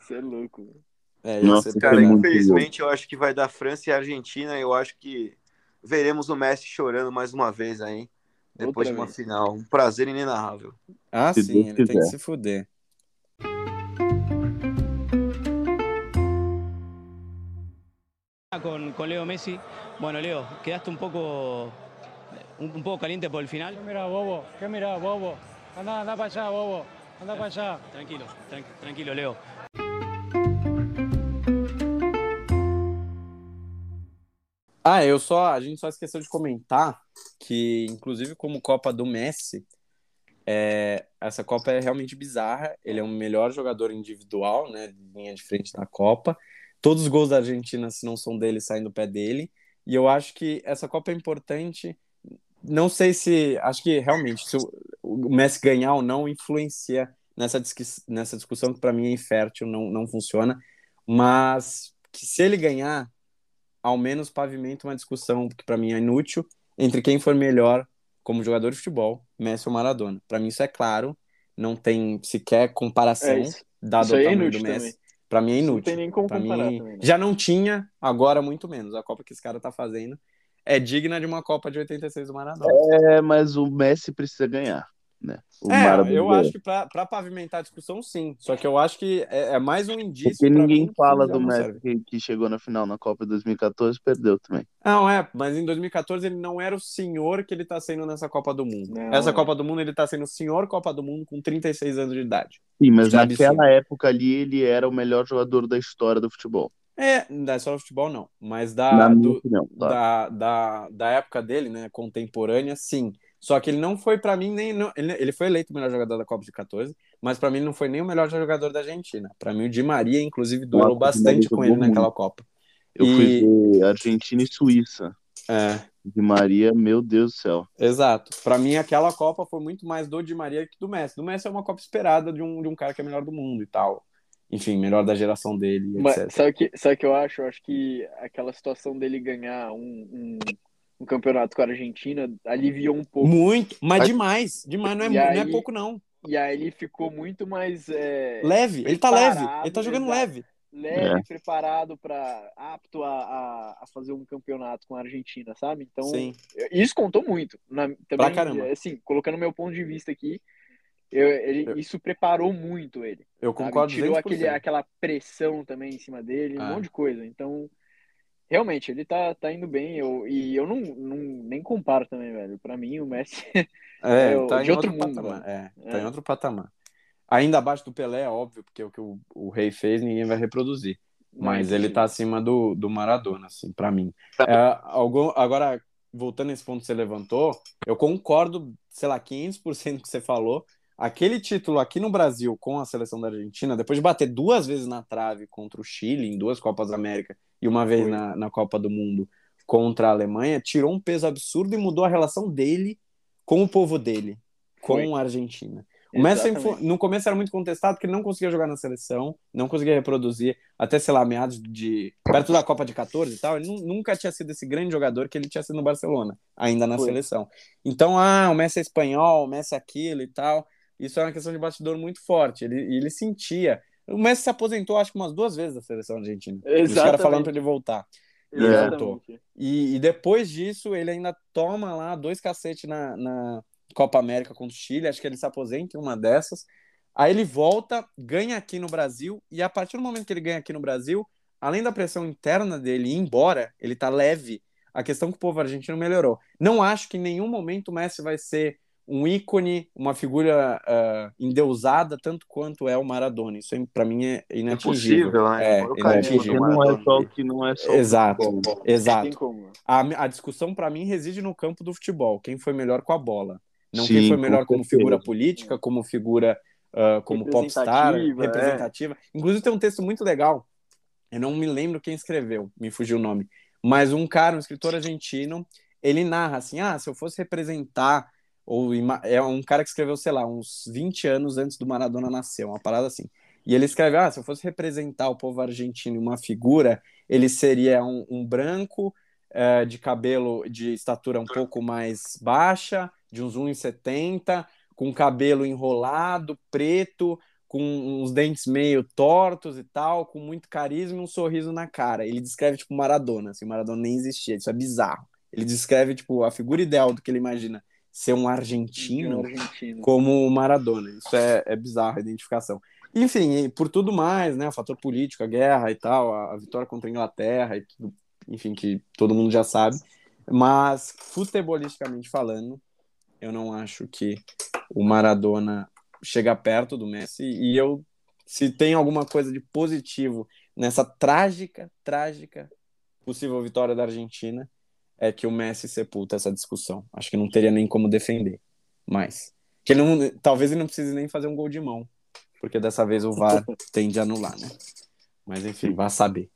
Você é louco. É, Nossa, cara, infelizmente eu acho que vai dar França e Argentina. Eu acho que veremos o Messi chorando mais uma vez aí, depois Outra de uma vez. final. Um prazer inenarrável. Ah, Se sim, ele tem que se fuder. Con, con, Leo Messi. Bueno, Leo, quedaste un poco, un, un poco caliente por el final. ¿Qué mira, bobo? ¿Qué mira, bobo? Anda, anda para allá, bobo. Anda para allá. Tranquilo, tran tranquilo, Leo. Ah, eu só, a gente só esqueceu de comentar que, inclusive, como Copa do Messi, é, essa Copa é realmente bizarra. Ele é o melhor jogador individual, né, linha de frente da Copa. Todos os gols da Argentina, se não são dele, saem do pé dele. E eu acho que essa Copa é importante. Não sei se. Acho que realmente, se o, Messi ganhar ou não influencia nessa, nessa discussão que para mim é infértil, não, não funciona, mas que se ele ganhar, ao menos pavimenta uma discussão que para mim é inútil entre quem for melhor como jogador de futebol, Messi ou Maradona. Para mim isso é claro, não tem sequer comparação é dado isso o é tamanho do Messi. Para mim é inútil. Não tem nem como comparar mim, também, né? Já não tinha, agora muito menos. A Copa que esse cara tá fazendo é digna de uma Copa de 86 do Maradona. É, mas o Messi precisa ganhar né? O é, eu acho que para pavimentar a discussão, sim. Só que eu acho que é, é mais um indício. Porque ninguém fala do Messi que, que, chegou na final na Copa de 2014 perdeu também. Não, é, mas em 2014 ele não era o senhor que ele tá sendo nessa Copa do Mundo. Não, Essa é. Copa do Mundo ele tá sendo o senhor Copa do Mundo com 36 anos de idade. Sim, mas naquela época ali ele era o melhor jogador da história do futebol. É, é só do futebol, não. Mas da, do, opinião, tá. da, da, da época dele, né, contemporânea, sim. Só que ele não foi para mim nem ele, ele foi eleito o melhor jogador da Copa de 14, mas para mim não foi nem o melhor jogador da Argentina. Para mim o Di Maria inclusive durou bastante com ele naquela Copa. Eu e... fui ver Argentina e Suíça. É. Di Maria, meu Deus do céu. Exato. Para mim aquela Copa foi muito mais do Di Maria que do Messi. Do Messi é uma Copa esperada de um, de um cara que é melhor do mundo e tal. Enfim, melhor da geração dele, Mas, etc. Sabe o que, sabe que eu acho? Eu acho que aquela situação dele ganhar um, um no campeonato com a Argentina aliviou um pouco. Muito, mas demais. Demais, não é, aí, não é pouco, não. E aí ele ficou muito mais. É, leve, ele tá leve, ele tá jogando exato, leve. Leve, é. preparado para apto a, a, a, fazer um campeonato com a Argentina, sabe? Então, Sim. isso contou muito. Na, também, pra caramba. Assim, colocando meu ponto de vista aqui, eu, ele, eu, isso preparou muito ele. Eu concordo. Tirou aquele, aquela pressão também em cima dele, um ah. monte de coisa. Então, realmente, ele tá, tá indo bem. Eu, e eu não, não nem comparo também, velho. Pra mim, o Messi é, é tá de outro, outro mundo. Patamar. É, é, tá em é. outro patamar. Ainda abaixo do Pelé, é óbvio, porque o que o, o Rei fez ninguém vai reproduzir. Mas ele tá acima do, do Maradona, assim, para mim. É, algum, agora, voltando nesse ponto que você levantou, eu concordo, sei lá, 500% que você falou. Aquele título aqui no Brasil com a seleção da Argentina, depois de bater duas vezes na trave contra o Chile em duas Copas da América e uma vez na, na Copa do Mundo contra a Alemanha, tirou um peso absurdo e mudou a relação dele com o povo dele, com Foi. a Argentina. O Messi no começo era muito contestado porque ele não conseguia jogar na seleção, não conseguia reproduzir até, sei lá, meados de. perto da Copa de 14 e tal. Ele nunca tinha sido esse grande jogador que ele tinha sido no Barcelona, ainda na Foi. seleção. Então, ah, o Messi é espanhol, o Messi é aquilo e tal. Isso é uma questão de bastidor muito forte. Ele, ele sentia. O Messi se aposentou, acho que umas duas vezes da seleção argentina. Exatamente. Os caras falando para ele voltar. E ele voltou. E, e, depois disso, ele ainda toma lá dois cacetes na, na Copa América contra o Chile. Acho que ele se aposenta em uma dessas. Aí ele volta, ganha aqui no Brasil. E a partir do momento que ele ganha aqui no Brasil, além da pressão interna dele ir embora, ele tá leve. A questão que o povo argentino melhorou. Não acho que em nenhum momento o Messi vai ser um ícone, uma figura uh, endeusada tanto quanto é o Maradona. Isso para mim é inatingível. Impossível, né? É, inatingível. Não é só o que não é só Exato, exato. A, a discussão para mim reside no campo do futebol. Quem foi melhor com a bola? Não Sim, quem foi melhor como figura política, como figura uh, como popstar, representativa. É. Inclusive tem um texto muito legal. Eu não me lembro quem escreveu, me fugiu o nome. Mas um cara, um escritor argentino, ele narra assim: ah, se eu fosse representar ou é um cara que escreveu, sei lá, uns 20 anos antes do Maradona nascer, uma parada assim. E ele escreve: ah, se eu fosse representar o povo argentino uma figura, ele seria um, um branco uh, de cabelo de estatura um pouco mais baixa, de uns 1,70, com cabelo enrolado, preto, com uns dentes meio tortos e tal, com muito carisma e um sorriso na cara. Ele descreve tipo Maradona, assim, Maradona nem existia, isso é bizarro. Ele descreve tipo a figura ideal do que ele imagina ser um argentino, um argentino. como o Maradona. Isso é, é bizarro a identificação. Enfim, por tudo mais, né? O fator político, a guerra e tal, a, a vitória contra a Inglaterra e tudo, enfim, que todo mundo já sabe. Mas, futebolisticamente falando, eu não acho que o Maradona chega perto do Messi. E eu, se tem alguma coisa de positivo nessa trágica, trágica possível vitória da Argentina, é que o Messi sepulta essa discussão. Acho que não teria nem como defender mais. Que ele não, talvez ele não precise nem fazer um gol de mão, porque dessa vez o VAR tende a anular, né? Mas enfim, vá saber.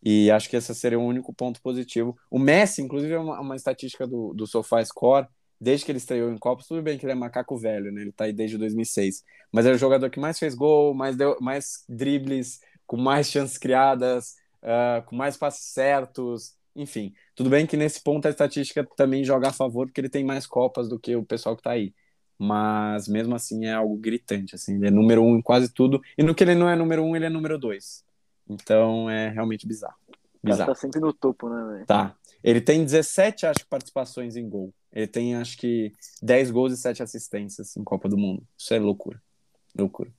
E acho que esse seria o único ponto positivo. O Messi, inclusive, é uma, uma estatística do, do SofaScore, desde que ele estreou em Copa, tudo bem que ele é macaco velho, né? Ele tá aí desde 2006. Mas é o jogador que mais fez gol, mais, deu, mais dribles, com mais chances criadas, uh, com mais passes certos, enfim. Tudo bem que nesse ponto a estatística também joga a favor, porque ele tem mais Copas do que o pessoal que tá aí. Mas mesmo assim é algo gritante, assim. Ele é número um em quase tudo. E no que ele não é número um, ele é número dois. Então é realmente bizarro. bizarro. tá sempre no topo, né, velho? Tá. Ele tem 17, acho, participações em gol. Ele tem, acho que, 10 gols e 7 assistências em Copa do Mundo. Isso é loucura. Loucura.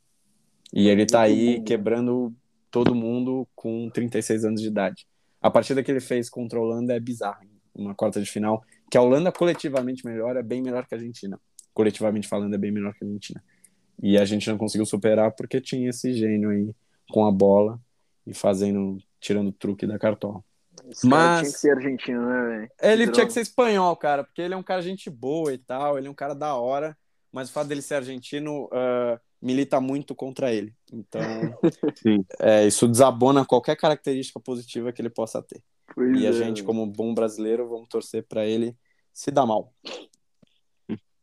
E ele tá aí quebrando todo mundo com 36 anos de idade. A partida que ele fez contra a Holanda é bizarra. Uma quarta de final. Que a Holanda, coletivamente melhor, é bem melhor que a Argentina. Coletivamente falando, é bem melhor que a Argentina. E a gente não conseguiu superar porque tinha esse gênio aí com a bola e fazendo, tirando o truque da cartola. Esse Mas tinha que ser argentino, né, velho? Ele Droga. tinha que ser espanhol, cara, porque ele é um cara gente boa e tal, ele é um cara da hora, mas o fato dele ser argentino uh, milita muito contra ele. Então, é, isso desabona qualquer característica positiva que ele possa ter. Pois e é. a gente, como bom brasileiro, vamos torcer para ele se dar mal.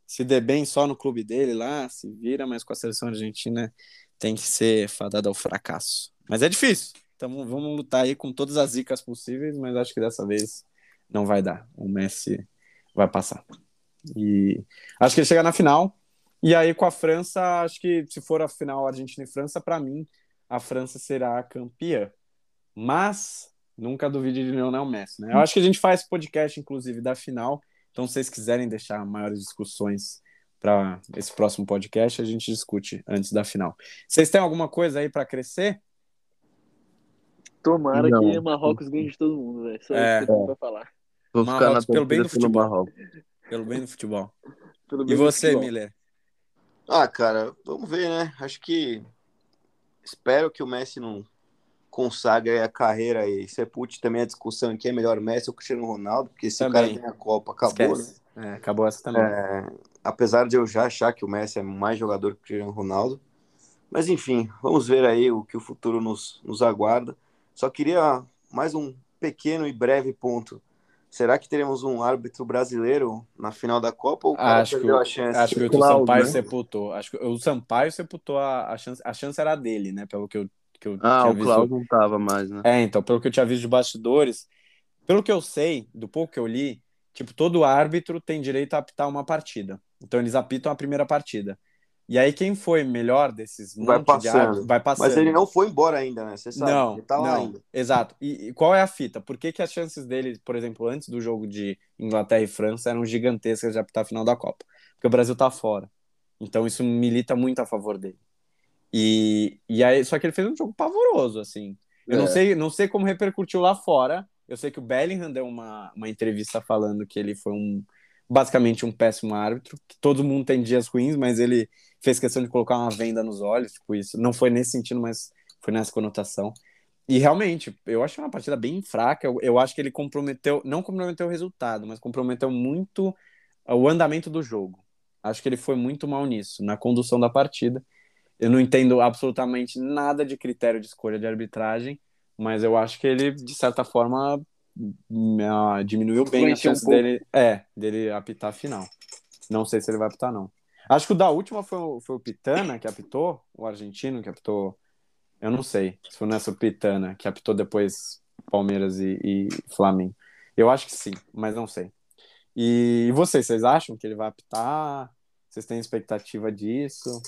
Se der bem só no clube dele lá, se vira, mas com a seleção argentina tem que ser fadada ao fracasso. Mas é difícil. Então vamos lutar aí com todas as dicas possíveis, mas acho que dessa vez não vai dar. O Messi vai passar. E acho que ele chega na final. E aí com a França, acho que se for a final Argentina e França, para mim a França será campeã. Mas nunca duvide de Lionel Messi, né? Eu acho que a gente faz podcast inclusive da final. Então se vocês quiserem deixar maiores discussões para esse próximo podcast, a gente discute antes da final. Vocês têm alguma coisa aí para crescer? Tomara não. que Marrocos ganhe de todo mundo, velho. Só é. isso que eu tenho falar. Vou ficar Marrocos, pelo bem do futebol. Marrocos. Pelo bem do futebol. Bem e você, futebol. Miller? Ah, cara, vamos ver, né? Acho que espero que o Messi não consagre a carreira aí. Sepute também a discussão em quem é melhor Messi ou Cristiano Ronaldo, porque se também. o cara ganha a Copa, acabou, né? É, acabou essa também. É, apesar de eu já achar que o Messi é mais jogador que o Cristiano Ronaldo. Mas enfim, vamos ver aí o que o futuro nos, nos aguarda. Só queria mais um pequeno e breve ponto. Será que teremos um árbitro brasileiro na final da Copa ou acho que, a chance? Acho que o Sampaio né? sepultou. Acho que o Sampaio sepultou a, a, chance. A chance era dele, né? Pelo que eu, que eu ah, o Cláudio não tava mais, né? É, então, pelo que eu tinha visto de bastidores, pelo que eu sei, do pouco que eu li, tipo, todo árbitro tem direito a apitar uma partida. Então eles apitam a primeira partida. E aí quem foi melhor desses vai passando. De vai passando. Mas ele não foi embora ainda, né? Você sabe, não, ele tá lá não, ainda. Exato. E, e, qual é a fita? Por que, que as chances dele, por exemplo, antes do jogo de Inglaterra e França eram gigantescas de apitar a final da Copa? Porque o Brasil tá fora. Então isso milita muito a favor dele. E, e aí, só que ele fez um jogo pavoroso, assim. Eu é. não sei, não sei como repercutiu lá fora. Eu sei que o Bellingham deu uma, uma entrevista falando que ele foi um basicamente um péssimo árbitro, que todo mundo tem dias ruins, mas ele fez questão de colocar uma venda nos olhos, tipo isso. Não foi nesse sentido, mas foi nessa conotação. E realmente, eu achei uma partida bem fraca. Eu, eu acho que ele comprometeu, não comprometeu o resultado, mas comprometeu muito o andamento do jogo. Acho que ele foi muito mal nisso, na condução da partida. Eu não entendo absolutamente nada de critério de escolha de arbitragem, mas eu acho que ele, de certa forma, diminuiu bem a chance um dele, é, dele apitar a final. Não sei se ele vai apitar, não. Acho que o da última foi, o, foi o Pitana que apitou, o argentino que apitou. Eu não sei se foi nessa Pitana que apitou depois Palmeiras e, e Flamengo. Eu acho que sim, mas não sei. E, e vocês, vocês acham que ele vai apitar? Vocês têm expectativa disso?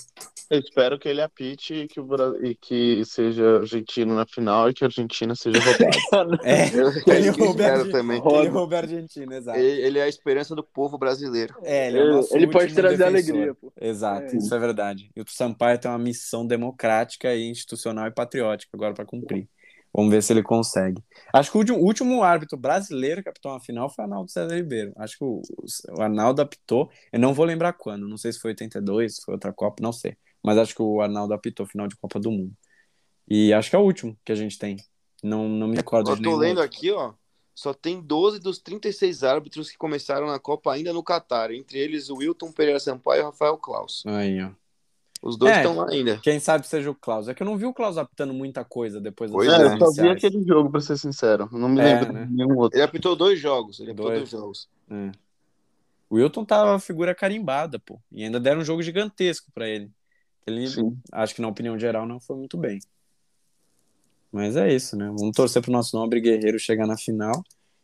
Eu espero que ele apite e que, o, e que seja argentino na final e que a Argentina seja roubada. é, eu, ele espero também. Ele rouba a Argentina, exato. Ele, ele, é a esperança do povo brasileiro. É, ele, é ele pode trazer defensor. alegria. Pô. Exato, é. isso é verdade. E o Sampaio tem uma missão democrática e institucional e patriótica agora para cumprir. Vamos ver se ele consegue. Acho que o último, árbitro brasileiro que apitou uma final foi o Arnaldo César Ribeiro. Acho que o, o Arnaldo apitou, eu não vou lembrar quando, não sei se foi 82, se foi outra Copa, não sei. Mas acho que o Arnaldo apitou final de Copa do Mundo. E acho que é o último que a gente tem. Não, não me recordo eu de Eu tô lendo outro. aqui, ó. Só tem 12 dos 36 árbitros que começaram na Copa ainda no Catar. Entre eles, o Wilton Pereira Sampaio e o Rafael Klaus. Aí, ó. Os dois estão é, lá ainda. Quem sabe seja o Klaus. É que eu não vi o Klaus apitando muita coisa depois pois das é, eu só vi aquele jogo, pra ser sincero. Não me é, lembro né? de nenhum outro. Ele apitou dois jogos. Ele apitou dois, dois jogos. É. O Wilton tava figura carimbada, pô. E ainda deram um jogo gigantesco para ele. Ele, Sim. acho que na opinião geral, não foi muito bem. Mas é isso, né? Vamos torcer pro nosso nobre guerreiro chegar na final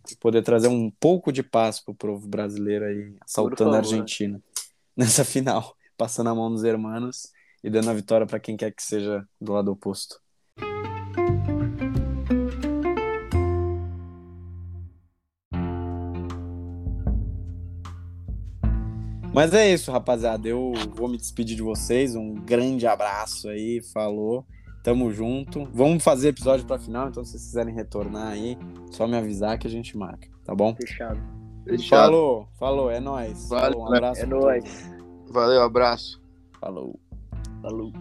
e poder trazer um pouco de paz pro povo brasileiro aí, assaltando a Argentina nessa final, passando a mão nos hermanos e dando a vitória para quem quer que seja do lado oposto. Mas é isso, rapaziada. Eu vou me despedir de vocês. Um grande abraço aí. Falou. Tamo junto. Vamos fazer episódio pra final, então se vocês quiserem retornar aí, só me avisar que a gente marca, tá bom? Fechado. Fechado. Falou, falou, é nóis. Valeu, falou, um abraço. É nóis. Valeu, abraço. Falou. Falou.